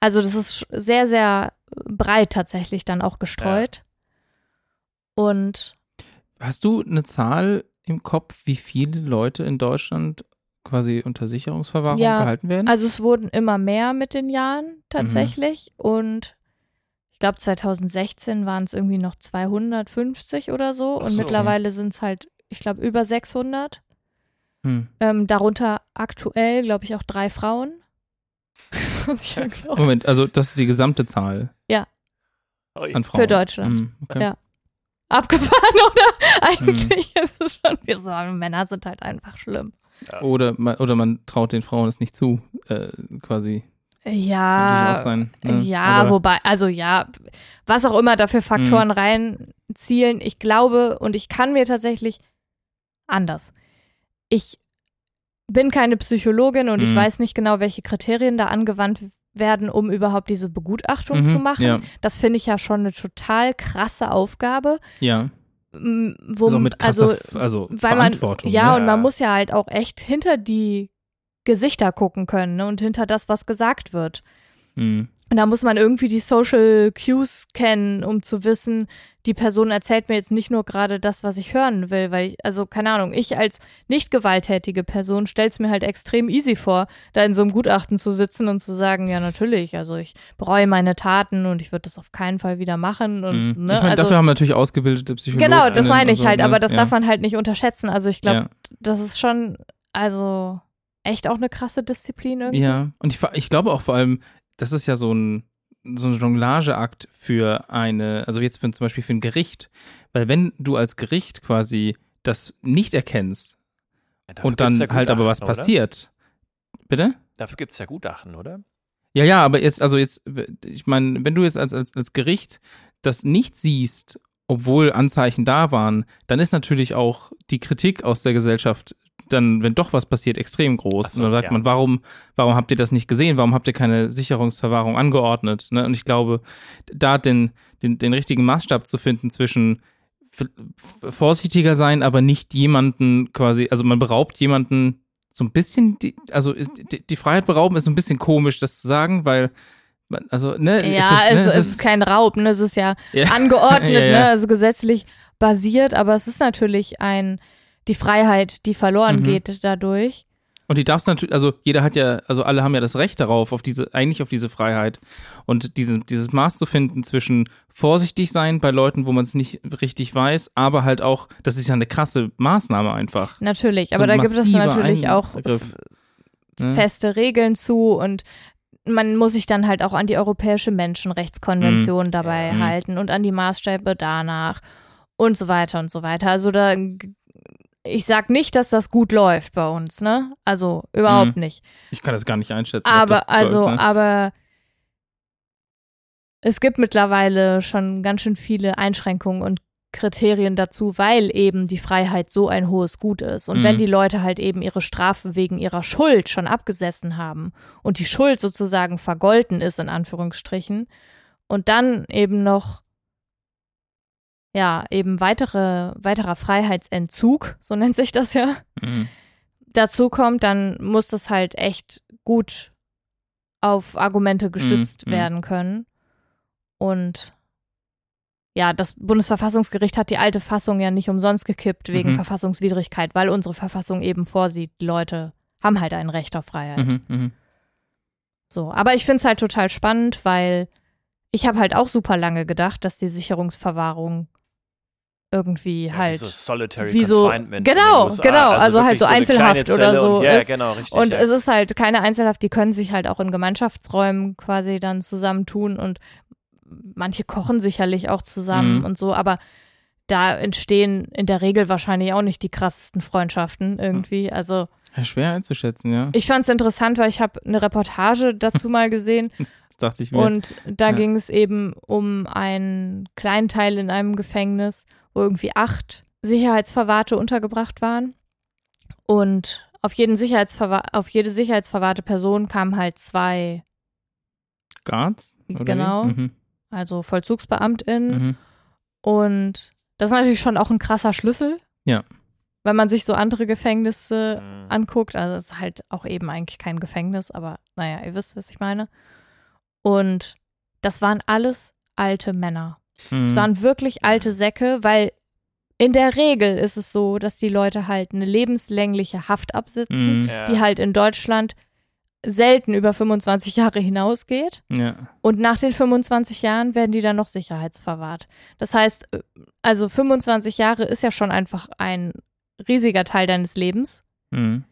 Also das ist sehr, sehr breit tatsächlich dann auch gestreut. Und Hast du eine Zahl im Kopf, wie viele Leute in Deutschland quasi unter Sicherungsverwahrung Ja, gehalten werden? also es wurden immer mehr mit den Jahren tatsächlich. Und ich glaube 2016 waren es irgendwie noch 250 oder so. Und so. mittlerweile sind es halt, ich glaube, über 600. hm. Ähm, darunter aktuell, glaube ich, auch drei Frauen. Moment, also das ist die gesamte Zahl Ui. an Frauen. Für Deutschland. Hm, okay. Ja. abgefahren, oder? Eigentlich ist es schon, wir sagen, Männer sind halt einfach schlimm. Oder, man, oder man traut den Frauen es nicht zu, äh, quasi. Ja, sein. Ne? ja, Aber- wobei, also ja, was auch immer da für Faktoren reinzielen, ich glaube und ich kann mir tatsächlich anders. Ich bin keine Psychologin und ich Mhm. weiß nicht genau, welche Kriterien da angewandt werden, um überhaupt diese Begutachtung Mhm, zu machen. Ja, Das finde ich ja schon eine total krasse Aufgabe. ja. Wo, Also mit also, krasser, also, weil man, ja, ne? und man muss ja halt auch echt hinter die Gesichter gucken können ne? und hinter das, was gesagt wird. Mhm. Und da muss man irgendwie die Social Cues kennen, um zu wissen, die Person erzählt mir jetzt nicht nur gerade das, was ich hören will, weil ich, also keine Ahnung, ich als nicht gewalttätige Person stell's mir halt extrem easy vor, da in so einem Gutachten zu sitzen und zu sagen, ja natürlich, also ich bereue meine Taten und ich würde das auf keinen Fall wieder machen und Mhm. ne, ich meine, also dafür haben natürlich ausgebildete Psychologen. genau, das meine ich also, halt, ne? aber das ja. darf man halt nicht unterschätzen. Also ich glaube, ja. das ist schon, also echt auch eine krasse Disziplin irgendwie. Ja, und ich, ich glaube auch vor allem, das ist ja so ein, so ein Jonglageakt für eine, also jetzt für, zum Beispiel für ein Gericht. Weil wenn du als Gericht quasi das nicht erkennst Ja, und dann ja halt aber was Gutachten, oder? passiert. Bitte? Dafür gibt es ja Gutachten, oder? Ja, ja, aber jetzt, also jetzt, ich meine, wenn du jetzt als, als, als Gericht das nicht siehst, obwohl Anzeichen da waren, dann ist natürlich auch die Kritik aus der Gesellschaft dann, wenn doch was passiert, extrem groß. So, und dann sagt ja. man, warum, warum habt ihr das nicht gesehen? Warum habt ihr keine Sicherungsverwahrung angeordnet? Ne? Und ich glaube, da den, den, den richtigen Maßstab zu finden zwischen vorsichtiger sein, aber nicht jemanden quasi, also man beraubt jemanden so ein bisschen, die, also ist, die, die Freiheit berauben ist so ein bisschen komisch, das zu sagen, weil, man, also, ne? Ja, ich- ne, es, es ist kein Raub, ne? es ist ja Ja. angeordnet, Ja, ja. Ne? also gesetzlich basiert, aber es ist natürlich ein, die Freiheit, die verloren Mhm. geht dadurch. Und die darfst natürlich, also jeder hat ja, also alle haben ja das Recht darauf, auf diese, eigentlich auf diese Freiheit. Und diese, dieses Maß zu finden zwischen vorsichtig sein bei Leuten, wo man es nicht richtig weiß, aber halt auch, das ist ja eine krasse Maßnahme einfach. Natürlich, aber da gibt es natürlich auch ne? feste Regeln zu und man muss sich dann halt auch an die Europäische Menschenrechtskonvention dabei Ja. Mhm. halten und an die Maßstäbe danach und so weiter und so weiter. Also da, ich sag nicht, dass das gut läuft bei uns, ne? Also überhaupt Mhm. nicht. Ich kann das gar nicht einschätzen. Aber also, läuft, ne? aber es gibt mittlerweile schon ganz schön viele Einschränkungen und Kriterien dazu, weil eben die Freiheit so ein hohes Gut ist. Und Mhm. wenn die Leute halt eben ihre Strafe wegen ihrer Schuld schon abgesessen haben und die Schuld sozusagen vergolten ist, in Anführungsstrichen, und dann eben noch ja, eben weitere, weiterer Freiheitsentzug, so nennt sich das ja, Mhm. dazu kommt, dann muss das halt echt gut auf Argumente gestützt Mhm. werden können. Und ja, das Bundesverfassungsgericht hat die alte Fassung ja nicht umsonst gekippt wegen Mhm. Verfassungswidrigkeit, weil unsere Verfassung eben vorsieht, Leute haben halt ein Recht auf Freiheit. Mhm, mhm. So, aber ich finde es halt total spannend, weil ich habe halt auch super lange gedacht, dass die Sicherungsverwahrung irgendwie Ja, halt wie so Solitary wie so- Confinement. in genau, genau, also halt wirklich so eine Einzelhaft oder so Und, ja, ist. genau, richtig. Und ja. es ist halt keine Einzelhaft, die können sich halt auch in Gemeinschaftsräumen quasi dann zusammentun und manche kochen sicherlich auch zusammen Mhm. und so, aber da entstehen in der Regel wahrscheinlich auch nicht die krassesten Freundschaften irgendwie. Also Ja, schwer einzuschätzen, ja. ich fand es interessant, weil ich habe eine Reportage dazu mal gesehen Das dachte ich mir. und da Ja. ging es eben um einen kleinen Teil in einem Gefängnis, wo irgendwie acht Sicherheitsverwahrte untergebracht waren. Und auf, jeden Sicherheitsverwahr auf jede sicherheitsverwahrte Person kamen halt zwei, Guards? Oder Genau. Mhm. also VollzugsbeamtInnen. Mhm. Und das ist natürlich schon auch ein krasser Schlüssel. Ja. Wenn man sich so andere Gefängnisse Mhm. anguckt. Also es ist halt auch eben eigentlich kein Gefängnis, aber naja, ihr wisst, was ich meine. Und das waren alles alte Männer. Mhm. Es waren wirklich alte Säcke, weil in der Regel ist es so, dass die Leute halt eine lebenslängliche Haft absitzen, Mhm. ja. die halt in Deutschland selten über 25 Jahre hinausgeht. Ja. Und nach den 25 Jahren werden die dann noch sicherheitsverwahrt. Das heißt, äh, also 25 Jahre ist ja schon einfach ein riesiger Teil deines Lebens, Mhm.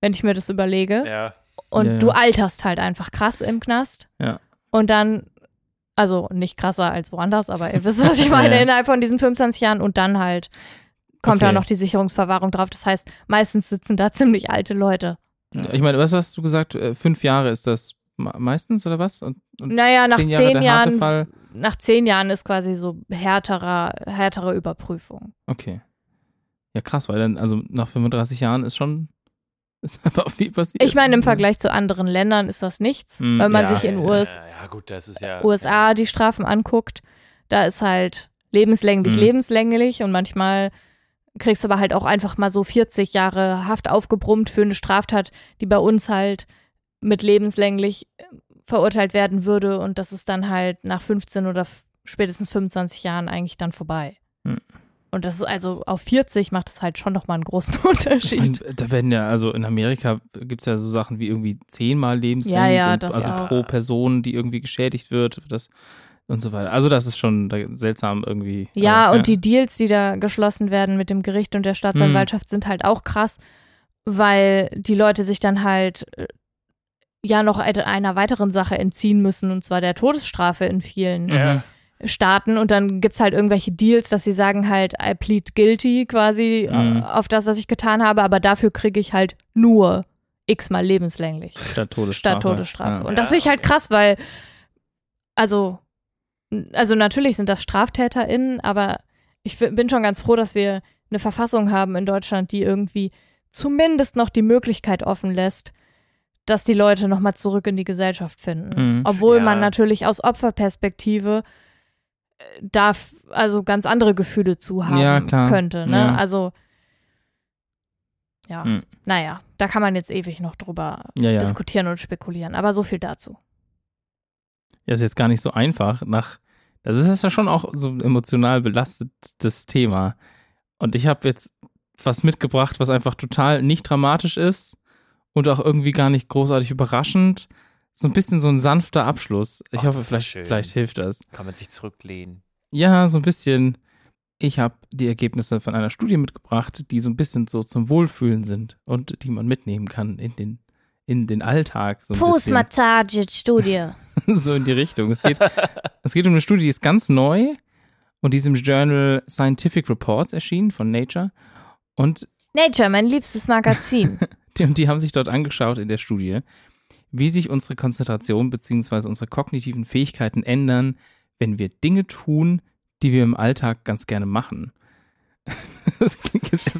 wenn ich mir das überlege. ja. Und Ja, ja. du alterst halt einfach krass im Knast. Ja. Und dann Also nicht krasser als woanders, aber ihr wisst, was ich meine, Ja. innerhalb von diesen 25 Jahren und dann halt kommt da Okay. noch die Sicherungsverwahrung drauf. Das heißt, meistens sitzen da ziemlich alte Leute. Ich meine, was hast du gesagt? Äh, Fünf Jahre ist das me- meistens oder was? Und, und Naja, nach zehn Jahre zehn Jahren, Fall? nach zehn Jahren ist quasi so härterer, härtere Überprüfung. Okay. Ja, krass, weil dann, also nach 35 Jahren ist schon, ist einfach viel passiert. Ich meine, im Vergleich zu anderen Ländern ist das nichts. Hm, Wenn man ja, sich in US, Ja, gut, das ja. USA die Strafen anguckt, da ist halt lebenslänglich, Mhm. lebenslänglich und manchmal kriegst du aber halt auch einfach mal so 40 Jahre Haft aufgebrummt für eine Straftat, die bei uns halt mit lebenslänglich äh, verurteilt werden würde und das ist dann halt nach 15 oder spätestens 25 Jahren eigentlich dann vorbei. Mhm. Und das ist also auf 40 macht es halt schon nochmal einen großen Unterschied. Und da werden ja, also in Amerika gibt es ja so Sachen wie irgendwie zehnmal lebenslänglich. Ja, ja, und, das also auch. pro Person, die irgendwie geschädigt wird, das und so weiter. Also das ist schon seltsam irgendwie. Ja, aber, und die Deals, die da geschlossen werden mit dem Gericht und der Staatsanwaltschaft, sind halt auch krass, weil die Leute sich dann halt äh, ja noch einer weiteren Sache entziehen müssen, und zwar der Todesstrafe in vielen Ja. Staaten. Und dann gibt's halt irgendwelche Deals, dass sie sagen halt, I plead guilty quasi Mhm. äh, auf das, was ich getan habe, aber dafür kriege ich halt nur x-mal lebenslänglich. Statt Todesstrafe. Statt Todesstrafe. Ja. Und das finde ich halt krass, weil, also, also natürlich sind das StraftäterInnen, aber ich bin schon ganz froh, dass wir eine Verfassung haben in Deutschland, die irgendwie zumindest noch die Möglichkeit offen lässt, dass die Leute nochmal zurück in die Gesellschaft finden. Mhm. Obwohl Ja. man natürlich aus Opferperspektive da also ganz andere Gefühle zu haben Ja, klar. könnte. Ne? Ja. Also, ja, Mhm. naja, da kann man jetzt ewig noch drüber Ja, diskutieren und spekulieren. Aber so viel dazu. Ja, ist jetzt gar nicht so einfach. Nach, das ist ja schon auch so ein emotional belastetes Thema. Und ich habe jetzt was mitgebracht, was einfach total nicht dramatisch ist und auch irgendwie gar nicht großartig überraschend. So ein bisschen so ein sanfter Abschluss. Ich Ach, hoffe, vielleicht, vielleicht hilft das. Kann man sich zurücklehnen. Ja, so ein bisschen. Ich habe die Ergebnisse von einer Studie mitgebracht, die so ein bisschen so zum Wohlfühlen sind und die man mitnehmen kann in den, in den Alltag. So. Fußmassage-Studie. so in die Richtung. Es geht, es geht um eine Studie, die ist ganz neu und die ist im Journal Scientific Reports erschienen von Nature. Und Nature, mein liebstes Magazin. die, und die haben sich dort angeschaut in der Studie, wie sich unsere Konzentration bzw. unsere kognitiven Fähigkeiten ändern, wenn wir Dinge tun, die wir im Alltag ganz gerne machen.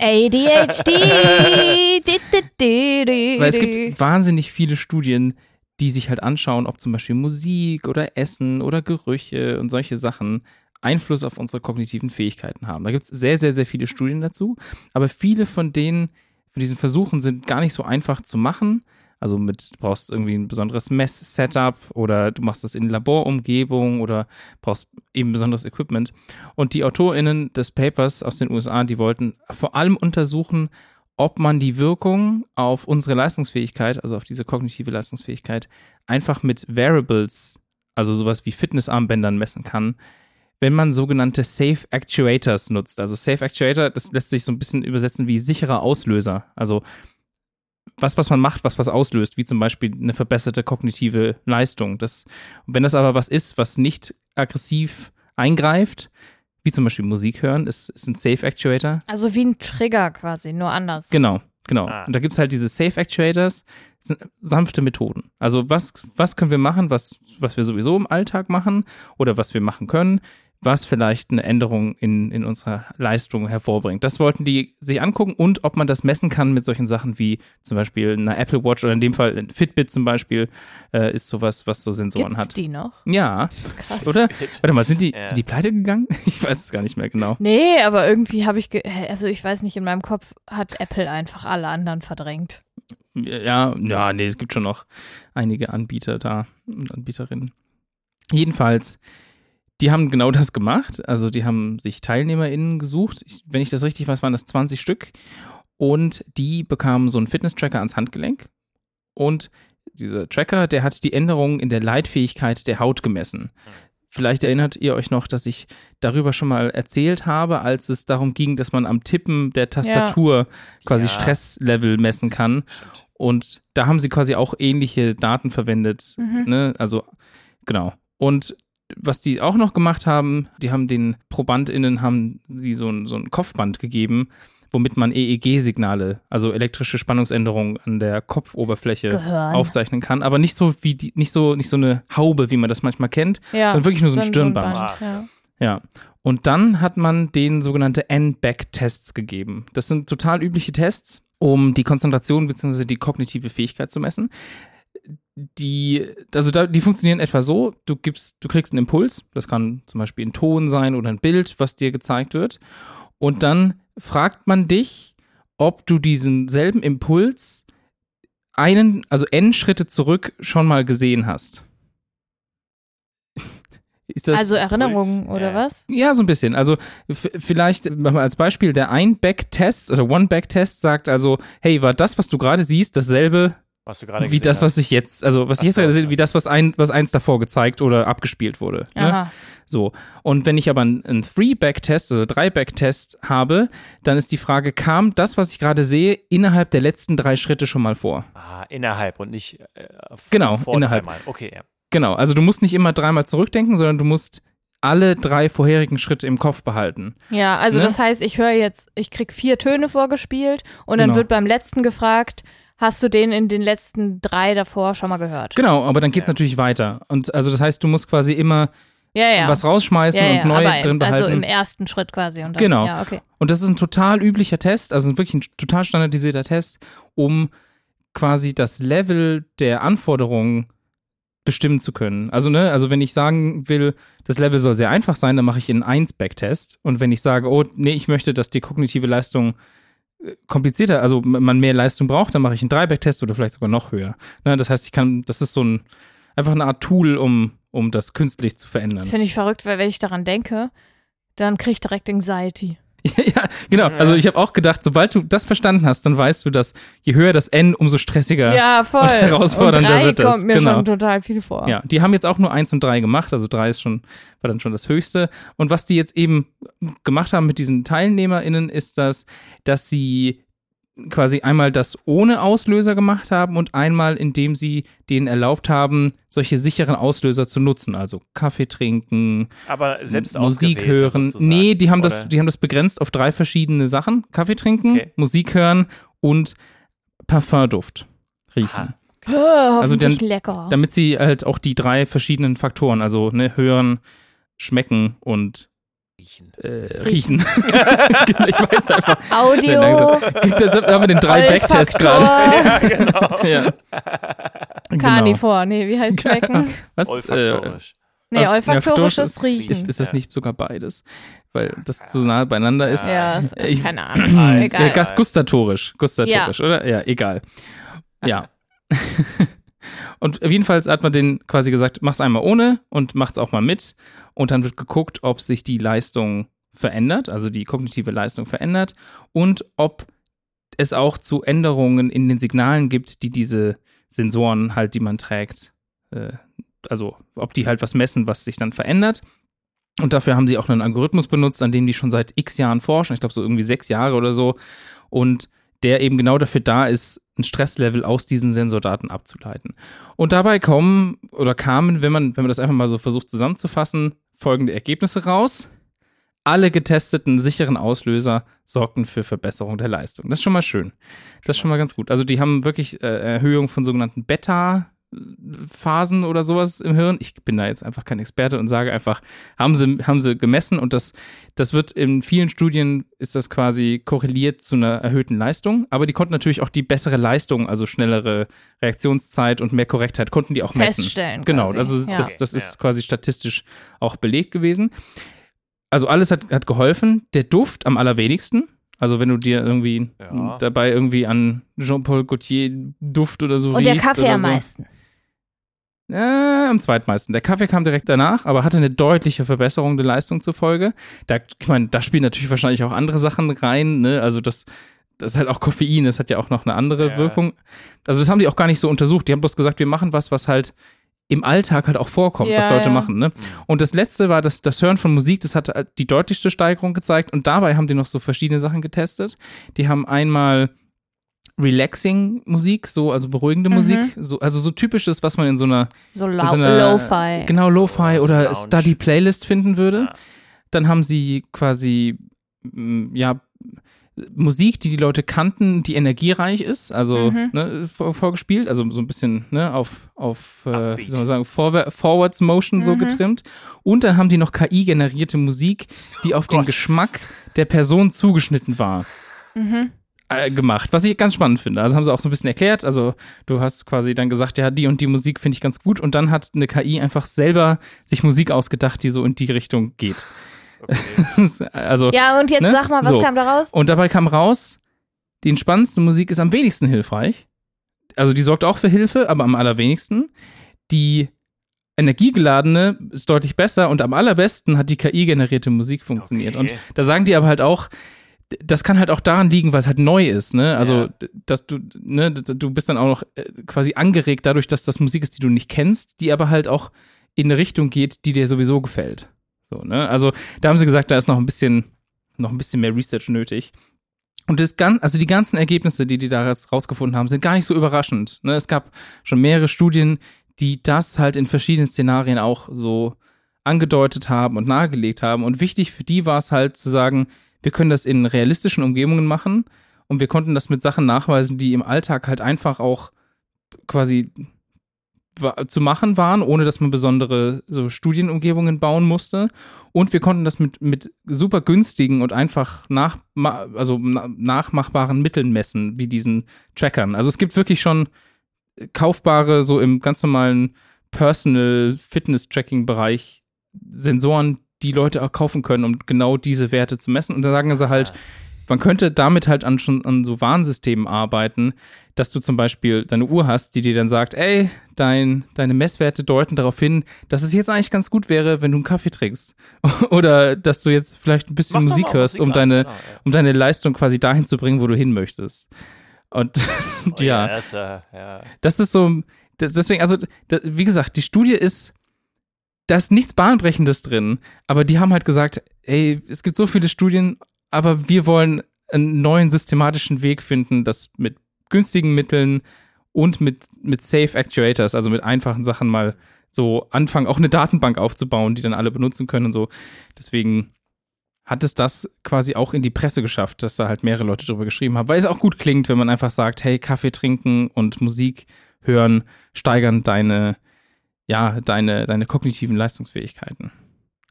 ADHD. Weil es gibt wahnsinnig viele Studien, die sich halt anschauen, ob zum Beispiel Musik oder Essen oder Gerüche und solche Sachen Einfluss auf unsere kognitiven Fähigkeiten haben. Da gibt es sehr, sehr, sehr viele Studien dazu, aber viele von denen, von diesen Versuchen sind gar nicht so einfach zu machen. Also mit, du brauchst irgendwie ein besonderes Mess-Setup oder du machst das in Laborumgebung oder brauchst eben besonderes Equipment. Und die AutorInnen des Papers aus den USA, die wollten vor allem untersuchen, ob man die Wirkung auf unsere Leistungsfähigkeit, also auf diese kognitive Leistungsfähigkeit, einfach mit Variables, also sowas wie Fitnessarmbändern messen kann, wenn man sogenannte Safe Actuators nutzt. Also Safe Actuator, das lässt sich so ein bisschen übersetzen wie sicherer Auslöser. Also was, was man macht, was was auslöst, wie zum Beispiel eine verbesserte kognitive Leistung. Das, und wenn das aber was ist, was nicht aggressiv eingreift, wie zum Beispiel Musik hören, ist, ist ein Safe Actuator. Also wie ein Trigger quasi, nur anders. Genau, genau. Ah. Und da gibt es halt diese Safe Actuators, sind sanfte Methoden. Also was, was können wir machen, was, was wir sowieso im Alltag machen oder was wir machen können, was vielleicht eine Änderung in, in unserer Leistung hervorbringt. Das wollten die sich angucken und ob man das messen kann mit solchen Sachen wie zum Beispiel einer Apple Watch oder in dem Fall ein Fitbit zum Beispiel äh, ist sowas, was so Sensoren Gibt's hat. die noch? Ja, Krass. oder? Warte mal, sind die, Ja. sind die pleite gegangen? Ich weiß es gar nicht mehr genau. Nee, aber irgendwie habe ich, ge also ich weiß nicht, in meinem Kopf hat Apple einfach alle anderen verdrängt. Ja, ja, nee, es gibt schon noch einige Anbieter da und Anbieterinnen. Jedenfalls, die haben genau das gemacht. Also die haben sich TeilnehmerInnen gesucht. Ich, wenn ich das richtig weiß, waren das 20 Stück. Und die bekamen so einen Fitness-Tracker ans Handgelenk. Und dieser Tracker, der hat die Änderungen in der Leitfähigkeit der Haut gemessen. Vielleicht erinnert ihr euch noch, dass ich darüber schon mal erzählt habe, als es darum ging, dass man am Tippen der Tastatur quasi Ja. Stresslevel messen kann. Stimmt. Und da haben sie quasi auch ähnliche Daten verwendet. Mhm. Ne? Also, genau. Und was die auch noch gemacht haben, die haben den ProbandInnen haben die so ein, so ein Kopfband gegeben, womit man EEG-Signale, also elektrische Spannungsänderungen an der Kopfoberfläche Gehirn. aufzeichnen kann, aber nicht so wie die, nicht so, nicht so eine Haube, wie man das manchmal kennt, Ja, sondern wirklich nur so ein so ein Stirnband. Band, ja. Ja. Und dann hat man denen sogenannte N-Back-Tests gegeben. Das sind total übliche Tests, um die Konzentration bzw. die kognitive Fähigkeit zu messen. Die, also da, die funktionieren etwa so: Du gibst, du kriegst einen Impuls, das kann zum Beispiel ein Ton sein oder ein Bild, was dir gezeigt wird. Und dann fragt man dich, ob du diesen selben Impuls einen, also n Schritte zurück schon mal gesehen hast. Ist das, Also Erinnerungen Puls, oder ja. was? ja, so ein bisschen. Also vielleicht, wir als Beispiel, der Ein-Back-Test oder One-Back-Test sagt also, hey, war das, was du gerade siehst, dasselbe Was du gerade wie das, was ich jetzt, also was Ach ich jetzt so, ja. wie das, was, ein, was eins davor gezeigt oder abgespielt wurde. Ne? So. Und wenn ich aber einen, Three-Back-Test oder Drei-Back-Test habe, dann ist die Frage, kam das, was ich gerade sehe, innerhalb der letzten drei Schritte schon mal vor? Ah, innerhalb und nicht äh, Genau, vor innerhalb. dreimal. Okay, ja. Genau, also du musst nicht immer dreimal zurückdenken, sondern du musst alle drei vorherigen Schritte im Kopf behalten. Ja, also Ne? das heißt, ich höre jetzt, ich krieg vier Töne vorgespielt und dann Genau. wird beim letzten gefragt, hast du den in den letzten drei davor schon mal gehört? Genau, aber dann geht's Ja. natürlich weiter. Und also das heißt, du musst quasi immer Ja, ja. was rausschmeißen ja, ja, und neu aber drin behalten. Also im ersten Schritt quasi. Und dann, Genau. Ja, okay. Und das ist ein total üblicher Test, also wirklich ein total standardisierter Test, um quasi das Level der Anforderungen bestimmen zu können. Also, ne, also wenn ich sagen will, das Level soll sehr einfach sein, dann mache ich einen 1-Back-Test. Und wenn ich sage, oh, nee, ich möchte, dass die kognitive Leistung äh, komplizierter, also man mehr Leistung braucht, dann mache ich einen 3-Back-Test oder vielleicht sogar noch höher. Ne, das heißt, ich kann, das ist so ein, einfach eine Art Tool, um, um das künstlich zu verändern. Finde ich verrückt, weil wenn ich daran denke, dann kriege ich direkt Anxiety. ja, genau. Also ich habe auch gedacht, sobald du das verstanden hast, dann weißt du, dass je höher das N, umso stressiger. Ja, voll. und herausfordernder und drei wird das. kommt mir Genau. schon total viel vor. Ja, die haben jetzt auch nur eins und drei gemacht, also drei ist schon, war dann schon das höchste. Und was die jetzt eben gemacht haben mit diesen TeilnehmerInnen, ist das, dass sie quasi einmal das ohne Auslöser gemacht haben und einmal, indem sie denen erlaubt haben, solche sicheren Auslöser zu nutzen. Also Kaffee trinken, Aber selbst Musik hören. sozusagen, Nee, die haben, das, die haben das begrenzt auf drei verschiedene Sachen. Kaffee trinken, Okay. Musik hören und Parfumduft riechen. Oh, Also dann- lecker. Damit sie halt auch die drei verschiedenen Faktoren, also ne, hören, schmecken und Riechen. äh, riechen. Genau, ich weiß einfach. Audio, Da haben wir den drei Backtest gerade. Olfaktor, genau. Ja. Genau. Carnivore. Nee, wie heißt schmecken? Was? Olfaktorisch. Nee, Olf- olfaktorisches olfaktorisch Riechen. ist, ist das Ja. nicht sogar beides? Weil das so nah beieinander ist. ja, ist, Ich- keine Ahnung. Egal. gas gustatorisch. Gustatorisch, oder? Ja, egal. Ja. und jedenfalls hat man den quasi gesagt, mach's einmal ohne und macht's auch mal mit. Und dann wird geguckt, ob sich die Leistung verändert, also die kognitive Leistung verändert und ob es auch zu Änderungen in den Signalen gibt, die diese Sensoren halt, die man trägt, äh, also ob die halt was messen, was sich dann verändert. Und dafür haben sie auch einen Algorithmus benutzt, an dem die schon seit x Jahren forschen, ich glaube so irgendwie sechs Jahre oder so. Und der eben genau dafür da ist, ein Stresslevel aus diesen Sensordaten abzuleiten. Und dabei kommen oder kamen, wenn man, wenn man das einfach mal so versucht zusammenzufassen, folgende Ergebnisse raus. Alle getesteten sicheren Auslöser sorgten für Verbesserung der Leistung. Das ist schon mal schön. Das ist schon mal ganz gut. Also die haben wirklich äh, Erhöhung von sogenannten Beta-Phasen oder sowas im Hirn. Ich bin da jetzt einfach kein Experte und sage einfach, haben sie, haben sie gemessen und das, das wird in vielen Studien ist das quasi korreliert zu einer erhöhten Leistung. Aber die konnten natürlich auch die bessere Leistung, also schnellere Reaktionszeit und mehr Korrektheit, konnten die auch messen. Feststellen. Genau, quasi. also ja. das, das Ja. ist quasi statistisch auch belegt gewesen. Also alles hat, hat geholfen. Der Duft am allerwenigsten. Also wenn du dir irgendwie Ja. dabei irgendwie an Jean-Paul Gaultier Duft oder so Und der Kaffee oder am so. meisten. Ja, am zweitmeisten. Der Kaffee kam direkt danach, aber hatte eine deutliche Verbesserung der Leistung zur Folge. Da, ich meine, da spielen natürlich wahrscheinlich auch andere Sachen rein, ne? Also das, das ist halt auch Koffein, das hat ja auch noch eine andere Ja. Wirkung. Also das haben die auch gar nicht so untersucht. Die haben bloß gesagt, wir machen was, was halt im Alltag halt auch vorkommt, was Ja, Leute ja. machen. Ne? Und das letzte war das, das Hören von Musik, das hat halt die deutlichste Steigerung gezeigt. Und dabei haben die noch so verschiedene Sachen getestet. Die haben einmal relaxing Musik, so, also beruhigende Mhm. Musik, so, also so typisches, was man in so einer, So lau so Lo-Fi. genau, Lo-Fi So oder Lounge. Study-Playlist finden würde. Ja. Dann haben sie quasi, mm, ja, Musik, die die Leute kannten, die energiereich ist, also Mhm. ne, vor, vorgespielt, also so ein bisschen ne, auf, auf äh, wie soll man sagen, Forward, Forwards Motion so Mhm. getrimmt. Und dann haben die noch KI-generierte Musik, die auf den Gott. Geschmack der Person zugeschnitten war Mhm. Äh, gemacht, was ich ganz spannend finde. Also haben sie auch so ein bisschen erklärt. Also du hast quasi dann gesagt, ja, die und die Musik finde ich ganz gut und dann hat eine KI einfach selber sich Musik ausgedacht, die so in die Richtung geht. Okay. also Ja, und jetzt Ne? sag mal, was So. kam da raus? und dabei kam raus, die entspannendste Musik ist am wenigsten hilfreich. Also die sorgt auch für Hilfe, aber am allerwenigsten. Die energiegeladene ist deutlich besser und am allerbesten hat die KI-generierte Musik funktioniert. Okay. Und da sagen die aber halt auch, das kann halt auch daran liegen, weil es halt neu ist, ne? Also, Ja. dass du, ne, du bist dann auch noch äh, quasi angeregt dadurch, dass das Musik ist, die du nicht kennst, die aber halt auch in eine Richtung geht, die dir sowieso gefällt. So, ne? Also, da haben sie gesagt, da ist noch ein bisschen, noch ein bisschen mehr Research nötig. Und das gan also die ganzen Ergebnisse, die die da rausgefunden haben, sind gar nicht so überraschend. Ne? Es gab schon mehrere Studien, die das halt in verschiedenen Szenarien auch so angedeutet haben und nahegelegt haben. Und wichtig für die war es halt zu sagen, wir können das in realistischen Umgebungen machen und wir konnten das mit Sachen nachweisen, die im Alltag halt einfach auch quasi zu machen waren, ohne dass man besondere so Studienumgebungen bauen musste. Und wir konnten das mit, mit super günstigen und einfach nach, also na, nachmachbaren Mitteln messen, wie diesen Trackern. Also es gibt wirklich schon kaufbare, so im ganz normalen Personal Fitness Tracking Bereich Sensoren, die Leute auch kaufen können, um genau diese Werte zu messen. Und da sagen sie halt, man könnte damit halt an schon an so Warnsystemen arbeiten, dass du zum Beispiel deine Uhr hast, die dir dann sagt, ey, dein, deine Messwerte deuten darauf hin, dass es jetzt eigentlich ganz gut wäre, wenn du einen Kaffee trinkst. Oder dass du jetzt vielleicht ein bisschen Mach Musik hörst, Musik um deine, genau, ja. um deine Leistung quasi dahin zu bringen, wo du hin möchtest. Und Oh ja, das ist, äh, ja. das ist so, das, deswegen, also, wie gesagt, die Studie ist, da ist nichts Bahnbrechendes drin, aber die haben halt gesagt, ey, es gibt so viele Studien, aber wir wollen einen neuen systematischen Weg finden, das mit günstigen Mitteln und mit, mit Safe Actuators, also mit einfachen Sachen mal so anfangen, auch eine Datenbank aufzubauen, die dann alle benutzen können und so. Deswegen hat es das quasi auch in die Presse geschafft, dass da halt mehrere Leute drüber geschrieben haben, weil es auch gut klingt, wenn man einfach sagt, hey, Kaffee trinken und Musik hören steigern deine, ja, deine, deine kognitiven Leistungsfähigkeiten.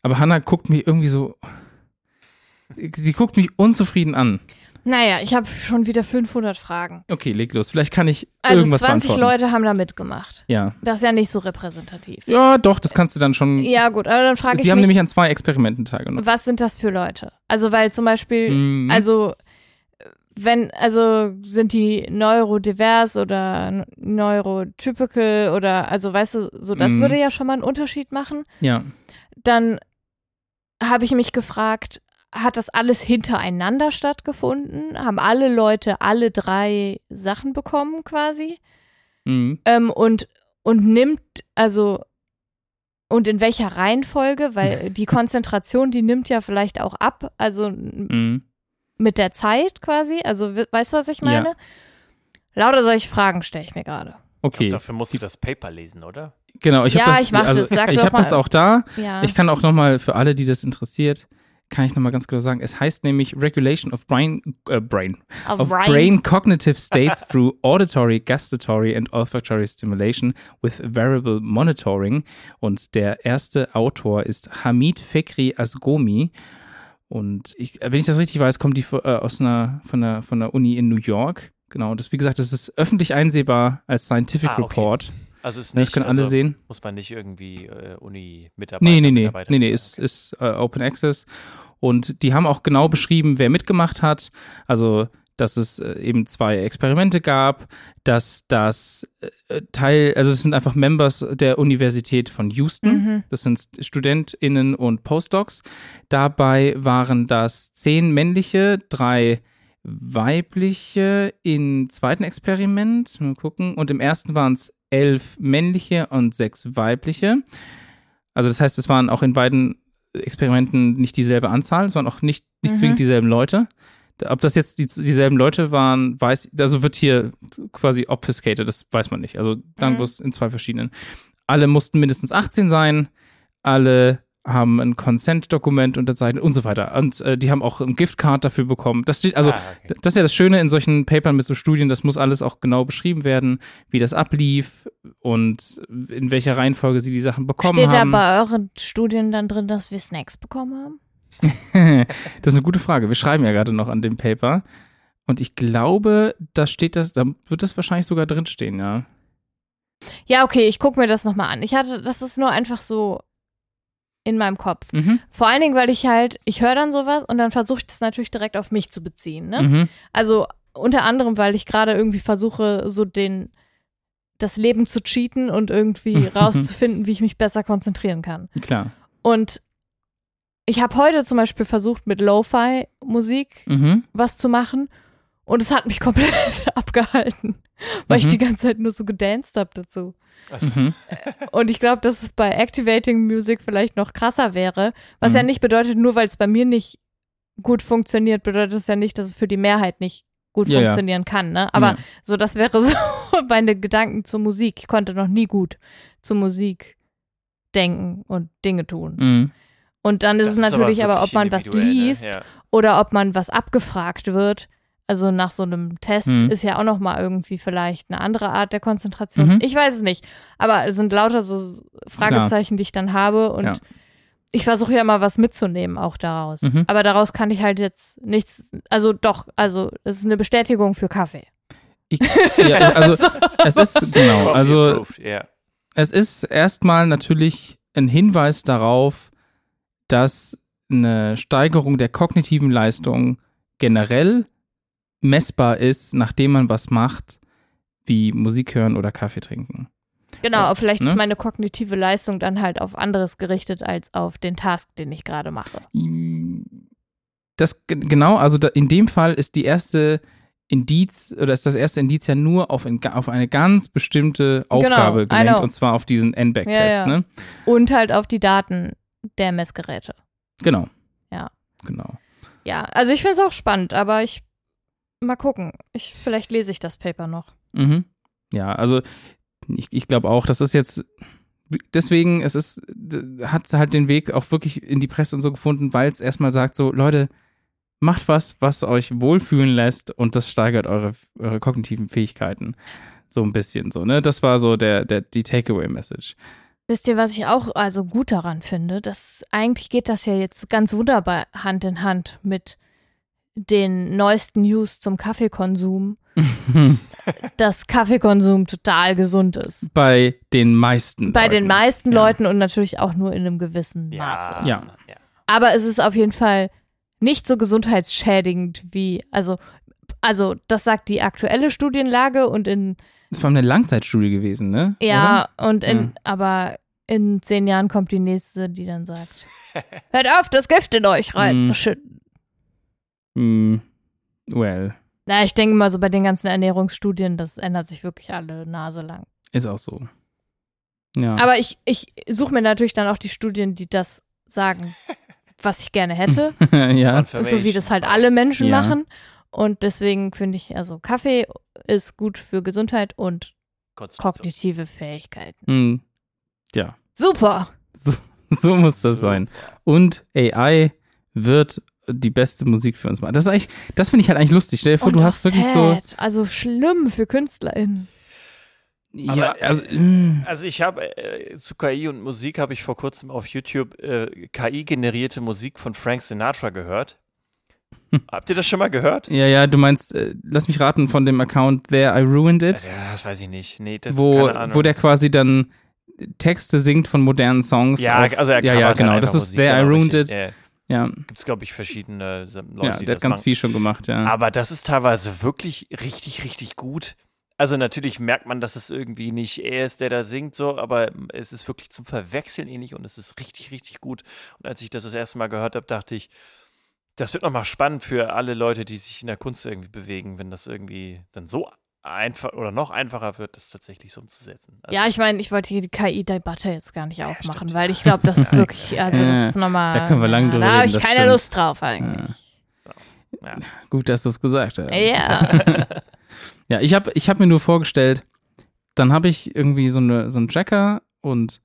Aber Hannah guckt mich irgendwie so, sie guckt mich unzufrieden an. Naja, ich habe schon wieder 500 Fragen. Okay, leg los. Vielleicht kann ich Also irgendwas 20 beantworten. Leute haben da mitgemacht. Ja. Das ist ja nicht so repräsentativ. Ja, doch, das kannst du dann schon. Ja, gut, aber dann frage ich Sie haben mich, nämlich an zwei Experimenten teilgenommen. was sind das für Leute? Also, weil zum Beispiel, Mhm. also, wenn, also sind die neurodivers oder neurotypical oder, also weißt du, so das Mhm. würde ja schon mal einen Unterschied machen. ja. Dann habe ich mich gefragt, hat das alles hintereinander stattgefunden? Haben alle Leute alle drei Sachen bekommen quasi? Mhm. Ähm, und, und nimmt, also, und in welcher Reihenfolge? Weil die Konzentration, die nimmt ja vielleicht auch ab, also Mhm. Mit der Zeit quasi. Also, we- weißt du, was ich Ja. meine? Lauter solche Fragen stelle ich mir gerade. Okay. Dafür musst du das Paper lesen, oder? Genau, ich Ja, habe das. ich mach also, das. Sag ich habe das auch da. Ja. Ich kann auch noch mal für alle, die das interessiert, kann ich noch mal ganz genau sagen. Es heißt nämlich Regulation of Brain, äh, Brain, Auf of Ryan. brain cognitive states through auditory, gustatory and olfactory stimulation with variable monitoring. Und der erste Autor ist Hamid Fekri Asgomi. Und ich, wenn ich das richtig weiß, kommt die äh, aus einer, von, der, von der Uni in New York. Genau, das, wie gesagt, das ist öffentlich einsehbar als Scientific Ah, okay. Report. Also ist Ne, nicht, Das können alle also sehen. muss man nicht irgendwie äh, Uni-Mitarbeiter Nee, nee, nee. Mitarbeiter- Nee, nee, ist, ist äh, Open Access. Und die haben auch genau beschrieben, wer mitgemacht hat. Also, dass es äh, eben zwei Experimente gab, dass das äh, Teil, also es sind einfach Members der Universität von Houston. Mhm. Das sind StudentInnen und Postdocs. Dabei waren das zehn männliche, drei weibliche im zweiten Experiment. Mal gucken. Und im ersten waren es elf männliche und sechs weibliche. Also das heißt, es waren auch in beiden Experimenten nicht dieselbe Anzahl, es waren auch nicht, nicht Mhm. zwingend dieselben Leute. Ob das jetzt die, dieselben Leute waren, weiß, also wird hier quasi obfuscated, das weiß man nicht. Also dann Mhm. bloß in zwei verschiedenen. Alle mussten mindestens 18 sein, alle haben ein Consent-Dokument unterzeichnet und so weiter. Und äh, die haben auch ein Giftcard dafür bekommen. Das steht, also Ah, okay. das ist ja das Schöne in solchen Papern mit so Studien, das muss alles auch genau beschrieben werden, wie das ablief und in welcher Reihenfolge sie die Sachen bekommen Steht da haben. bei euren Studien dann drin, dass wir Snacks bekommen haben? das ist eine gute Frage. Wir schreiben ja gerade noch an dem Paper. Und ich glaube, da steht das, da wird das wahrscheinlich sogar drinstehen, ja. Ja, okay, ich gucke mir das nochmal an. Ich hatte, das ist nur einfach so in meinem Kopf. Mhm. Vor allen Dingen, weil ich halt, ich höre dann sowas und dann versuche ich das natürlich direkt auf mich zu beziehen. Ne? Mhm. Also unter anderem, weil ich gerade irgendwie versuche, so den das Leben zu cheaten und irgendwie rauszufinden, wie ich mich besser konzentrieren kann. Klar. Und ich habe heute zum Beispiel versucht, mit Lo-Fi-Musik Mhm. was zu machen und es hat mich komplett abgehalten, weil ich Mhm. die ganze Zeit nur so gedanced habe dazu. Mhm. Und ich glaube, dass es bei Activating Music vielleicht noch krasser wäre, was Mhm. ja nicht bedeutet, nur weil es bei mir nicht gut funktioniert, bedeutet es ja nicht, dass es für die Mehrheit nicht gut Ja, ja. funktionieren kann. Ne? Aber Ja. so, das wäre so meine Gedanken zur Musik. Ich konnte noch nie gut zur Musik denken und Dinge tun. Mhm. Und dann ist das es natürlich aber, ob wirklich man was ne? liest Ja. oder ob man was abgefragt wird. Also nach so einem Test Mhm. ist ja auch noch mal irgendwie vielleicht eine andere Art der Konzentration. Mhm. Ich weiß es nicht, aber es sind lauter so Fragezeichen, die ich dann habe und Ja. ich versuche ja mal was mitzunehmen auch daraus. Mhm. Aber daraus kann ich halt jetzt nichts, also doch, also es ist eine Bestätigung für Kaffee. Ich, ja, also es ist genau, also es ist erstmal natürlich ein Hinweis darauf, dass eine Steigerung der kognitiven Leistung generell messbar ist, nachdem man was macht, wie Musik hören oder Kaffee trinken. Genau, aber vielleicht ne? ist meine kognitive Leistung dann halt auf anderes gerichtet als auf den Task, den ich gerade mache. Das ge- genau, also in dem Fall ist die erste Indiz oder ist das erste Indiz ja nur auf, ein, auf eine ganz bestimmte Aufgabe Genau, gelenkt und zwar auf diesen N-Back-Test, Ja, ja. ne? Und halt auf die Daten der Messgeräte. Genau. Ja. Genau. Ja, also ich finde es auch spannend, aber ich mal gucken. Ich, vielleicht lese ich das Paper noch. Mhm. Ja, also ich, ich glaube auch, das ist jetzt deswegen, es ist, hat halt den Weg auch wirklich in die Presse und so gefunden, weil es erstmal sagt, so, Leute, macht was, was euch wohlfühlen lässt und das steigert eure, eure kognitiven Fähigkeiten. So ein bisschen so, ne? Das war so der, der, die Takeaway-Message. Wisst ihr, was ich auch also gut daran finde? Das eigentlich geht das ja jetzt ganz wunderbar Hand in Hand mit den neuesten News zum Kaffeekonsum, dass Kaffeekonsum total gesund ist. Bei den meisten. Bei Leuten. den meisten Ja. Leuten und natürlich auch nur in einem gewissen Maße. Ja. Ja. ja. Aber es ist auf jeden Fall nicht so gesundheitsschädigend wie, also, also das sagt die aktuelle Studienlage und in, Das war eine Langzeitstudie gewesen, ne? ja, und in, Ja. aber in zehn Jahren kommt die nächste, die dann sagt, hört auf, das Gift in euch rein Mhm. zu schütten. Oder? Mm, well, Na, ich denke mal so bei den ganzen Ernährungsstudien, das ändert sich wirklich alle Nase lang. ist auch so. Ja. Aber ich, ich suche mir natürlich dann auch die Studien, die das sagen, was ich gerne hätte. ja. so wie das halt alle Menschen Ja. machen. Und deswegen finde ich, also Kaffee ist gut für Gesundheit und kognitive Fähigkeiten. Hm. Ja. Super. So muss das So. sein. Und AI wird die beste Musik für uns machen. Das ist eigentlich, das finde ich halt eigentlich lustig. Stell dir vor, und du hast wirklich so. sad. Also schlimm für KünstlerInnen. Ja, Aber, also. äh, mm. Also ich habe äh, zu KI und Musik habe ich vor kurzem auf YouTube äh, KI-generierte Musik von Frank Sinatra gehört. Habt ihr das schon mal gehört? Ja, ja, du meinst, äh, lass mich raten, von dem Account There I Ruined It, Ja, das weiß ich nicht. Nee, das wo, keine Ahnung. wo der quasi dann Texte singt von modernen Songs. ja, auf, also er ja, ja, halt genau. Das ist Musik, There I genau, Ruined. It. Ja, Ja, Gibt es, glaube ich, verschiedene Leute, ja die der hat ganz machen. viel schon gemacht, ja. Aber das ist teilweise wirklich richtig, richtig gut. Also natürlich merkt man, dass es irgendwie nicht er ist, der da singt, so, aber es ist wirklich zum Verwechseln ähnlich und es ist richtig, richtig gut. Und als ich das das erste Mal gehört habe, dachte ich, das wird nochmal spannend für alle Leute, die sich in der Kunst irgendwie bewegen, wenn das irgendwie dann so einfach oder noch einfacher wird, das tatsächlich so umzusetzen. Also, Ja, ich meine, ich wollte hier die KI-Debatte jetzt gar nicht aufmachen, stimmt. weil ich glaube, das ist wirklich, also das ist nochmal. Da können wir lang drüber Da habe ich keine stimmt. Lust drauf eigentlich. Gut, dass du es gesagt hast. Ja. Ja, ich habe ich hab mir nur vorgestellt, dann habe ich irgendwie so, eine, so einen Tracker und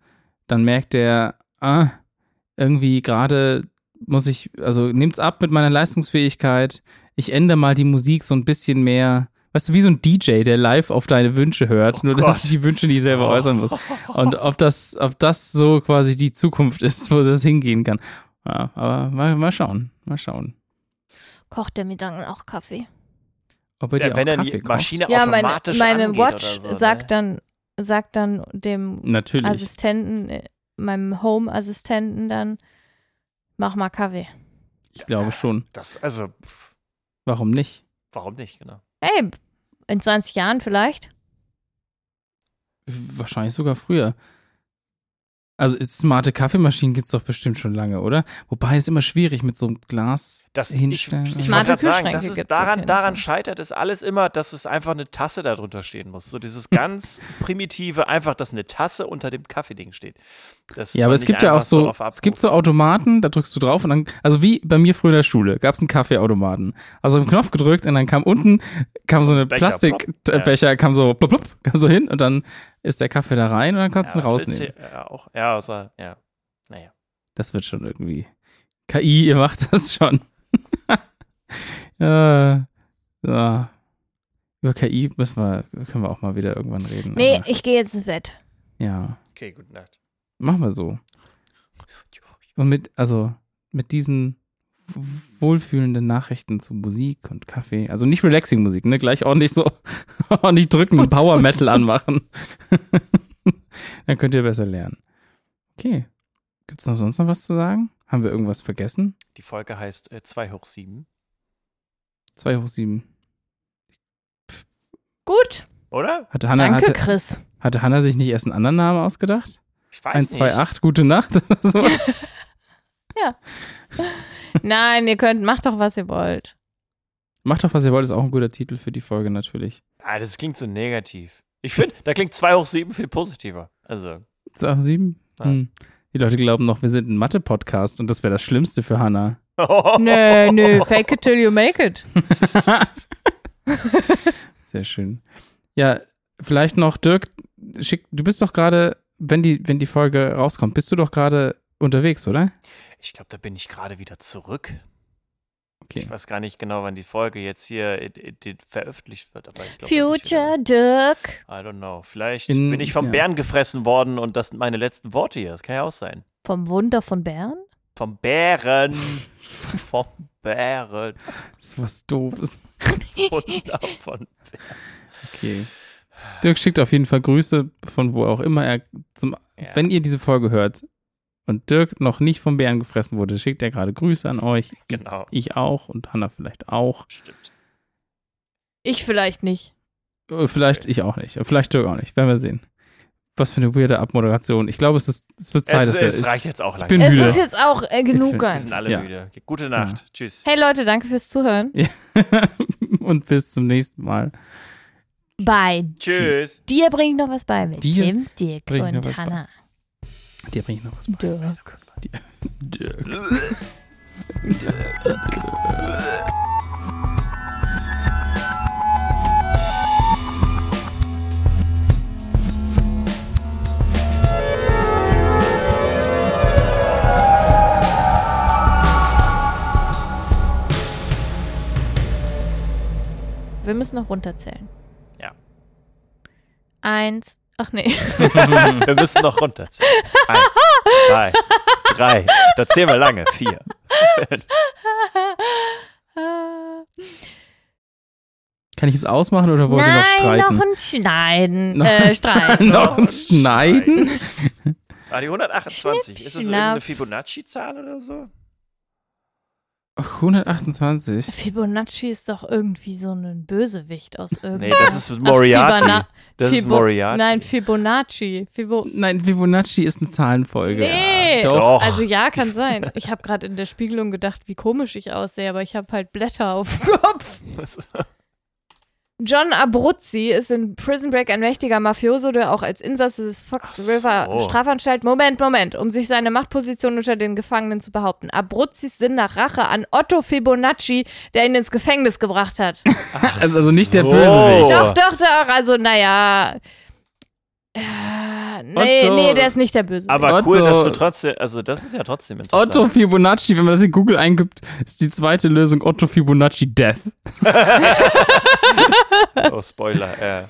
dann merkt der, ah, irgendwie gerade muss ich, also nimmt's ab mit meiner Leistungsfähigkeit. Ich ändere mal die Musik so ein bisschen mehr. Weißt du, wie so ein DJ, der live auf deine Wünsche hört, Oh nur dass Gott. ich die Wünsche nicht selber äußern muss. Und ob das, ob das so quasi die Zukunft ist, wo das hingehen kann. Ja, aber mal, mal schauen, mal schauen. Kocht der mir dann auch Kaffee? Ob er dir Ja, wenn auch Kaffee die kocht. Maschine Ja, meine, automatisch meine angeht Watch oder so, sagt ne? dann, sagt dann dem Natürlich. Assistenten, äh, meinem Home-Assistenten dann, mach mal Kaffee. ich glaube schon. Das, also, pff, Warum nicht? warum nicht, genau. Hey, in 20 Jahren vielleicht? Wahrscheinlich sogar früher. Also smarte Kaffeemaschinen gibt es doch bestimmt schon lange, oder? Wobei es immer schwierig mit so einem Glas Das, ich, hinstellen. ich Smarte wollte grad sagen, Kühlschränke das ist daran, daran scheitert es alles immer, dass es einfach eine Tasse da drunter stehen muss. So dieses ganz primitive, einfach, dass eine Tasse unter dem Kaffeeding steht. Dass ja, aber es gibt ja auch so, Abruf- es gibt so Automaten, da drückst du drauf und dann, also wie bei mir früher in der Schule, gab es einen Kaffeeautomaten. Also einen Knopf gedrückt und dann kam unten, kam so, So ein eine Becher, plopp. Plastikbecher, kam so plupp, plupp, kam so hin und dann ist der Kaffee da rein und dann kannst du ihn ja, willst rausnehmen. Ja, auch, ja, außer, ja. Naja. Das wird schon irgendwie. KI, ihr macht das schon. ja, ja. Über KI müssen wir, können wir auch mal wieder irgendwann reden. Nee, aber, ich gehe jetzt ins Bett. ja, Okay, gute Nacht. machen wir so. Und mit, also mit diesen w- wohlfühlenden Nachrichten zu Musik und Kaffee, also nicht relaxing Musik, ne, gleich ordentlich so, ordentlich drücken, Utz, Power Metal anmachen. Dann könnt ihr besser lernen. Okay. Gibt's noch sonst noch was zu sagen? Haben wir irgendwas vergessen? Die Folge heißt äh, 2 hoch 7. 2 hoch 7. Gut, Oder? Hatte Hanna, danke, hatte, Chris. hatte Hanna sich nicht erst einen anderen Namen ausgedacht? Ich weiß 1, nicht. 2, 8, gute Nacht oder sowas? Nein, ihr könnt, macht doch, was ihr wollt. Macht doch, was ihr wollt, ist auch ein guter Titel für die Folge natürlich. Ah, das klingt so negativ. Ich finde, da klingt 2 hoch 7 viel positiver. Also, 2 hoch 7? Ja. Hm. Die Leute glauben noch, wir sind ein Mathe-Podcast und das wäre das Schlimmste für Hanna. Nö, nö, fake it till you make it. Sehr schön. Ja, vielleicht noch, Dirk, schick, du bist doch gerade, wenn die, wenn die Folge rauskommt, bist du doch gerade unterwegs, oder? Ich glaube, da bin ich gerade wieder zurück. Okay. Ich weiß gar nicht genau, wann die Folge jetzt hier in, in, in veröffentlicht wird. Aber ich glaub, Future Dirk. wieder- I don't know. Vielleicht In- bin ich vom ja. Bären gefressen worden und das sind meine letzten Worte hier. Das kann ja auch sein. Vom Wunder von Bern? Vom Bären. vom Bären. Das ist was Doofes. Wunder von Okay. Dirk schickt auf jeden Fall Grüße von wo auch immer er zum. Ja. Wenn ihr diese Folge hört und Dirk noch nicht vom Bären gefressen wurde, schickt er gerade Grüße an euch. Genau. Ich auch und Hanna vielleicht auch. Stimmt. Ich vielleicht nicht. Äh, Vielleicht ich auch nicht. Vielleicht Dirk auch nicht. Werden wir sehen. Was für eine weirde Abmoderation. Ich glaube, es, ist, es wird Zeit. Es, wir, es reicht jetzt auch lang. bin Es müde. ist jetzt auch äh, genug. Wir sind alle Ja. müde. Gute Nacht. Tschüss. Hey Leute, danke fürs Zuhören. und bis zum nächsten Mal. Bei Tschüss. dir bringe ich noch was bei mit Dir Tim, Dirk und was bei. Dir bringe ich noch was bei. Dirk. Dirk. Wir müssen noch runterzählen. Ja. Eins. Ach nee. Wir müssen noch runterzählen. Eins, zwei, drei. Da zählen wir lange. Vier. Kann ich jetzt ausmachen oder wollt ihr noch Nein, streiten? noch ein Schneiden. Noch- Äh, streiten. noch ein Schneiden? Ah, die 128. Ist das Schnapp. irgendeine Fibonacci-Zahl oder so? 128. Fibonacci ist doch irgendwie so ein Bösewicht aus Nee, irgendwas. das ist Moriarty. Fibona- Das ist Fibo- Moriarty. Nein, Fibonacci. Fibo Nein, Fibonacci ist eine Zahlenfolge. Nee. Doch. Doch. also ja, kann sein. Ich habe gerade in der Spiegelung gedacht, wie komisch ich aussehe, aber ich habe halt Blätter auf dem Kopf. John Abruzzi ist in Prison Break ein mächtiger Mafioso, der auch als Insasse des Fox Ach so. River Strafanstalt. Moment, Moment, um sich seine Machtposition unter den Gefangenen zu behaupten. Abruzzis Sinn nach Rache an Otto Fibonacci, der ihn ins Gefängnis gebracht hat. Also, also nicht der so. Bösewicht. Doch, doch, doch. Also, naja. Äh, nee, Otto- nee, der ist nicht der Böse. Aber Otto- cool, dass du trotzdem, also das ist ja trotzdem interessant. Otto Fibonacci, wenn man das in Google eingibt, ist die zweite Lösung Otto Fibonacci Death. Oh, Spoiler. Äh.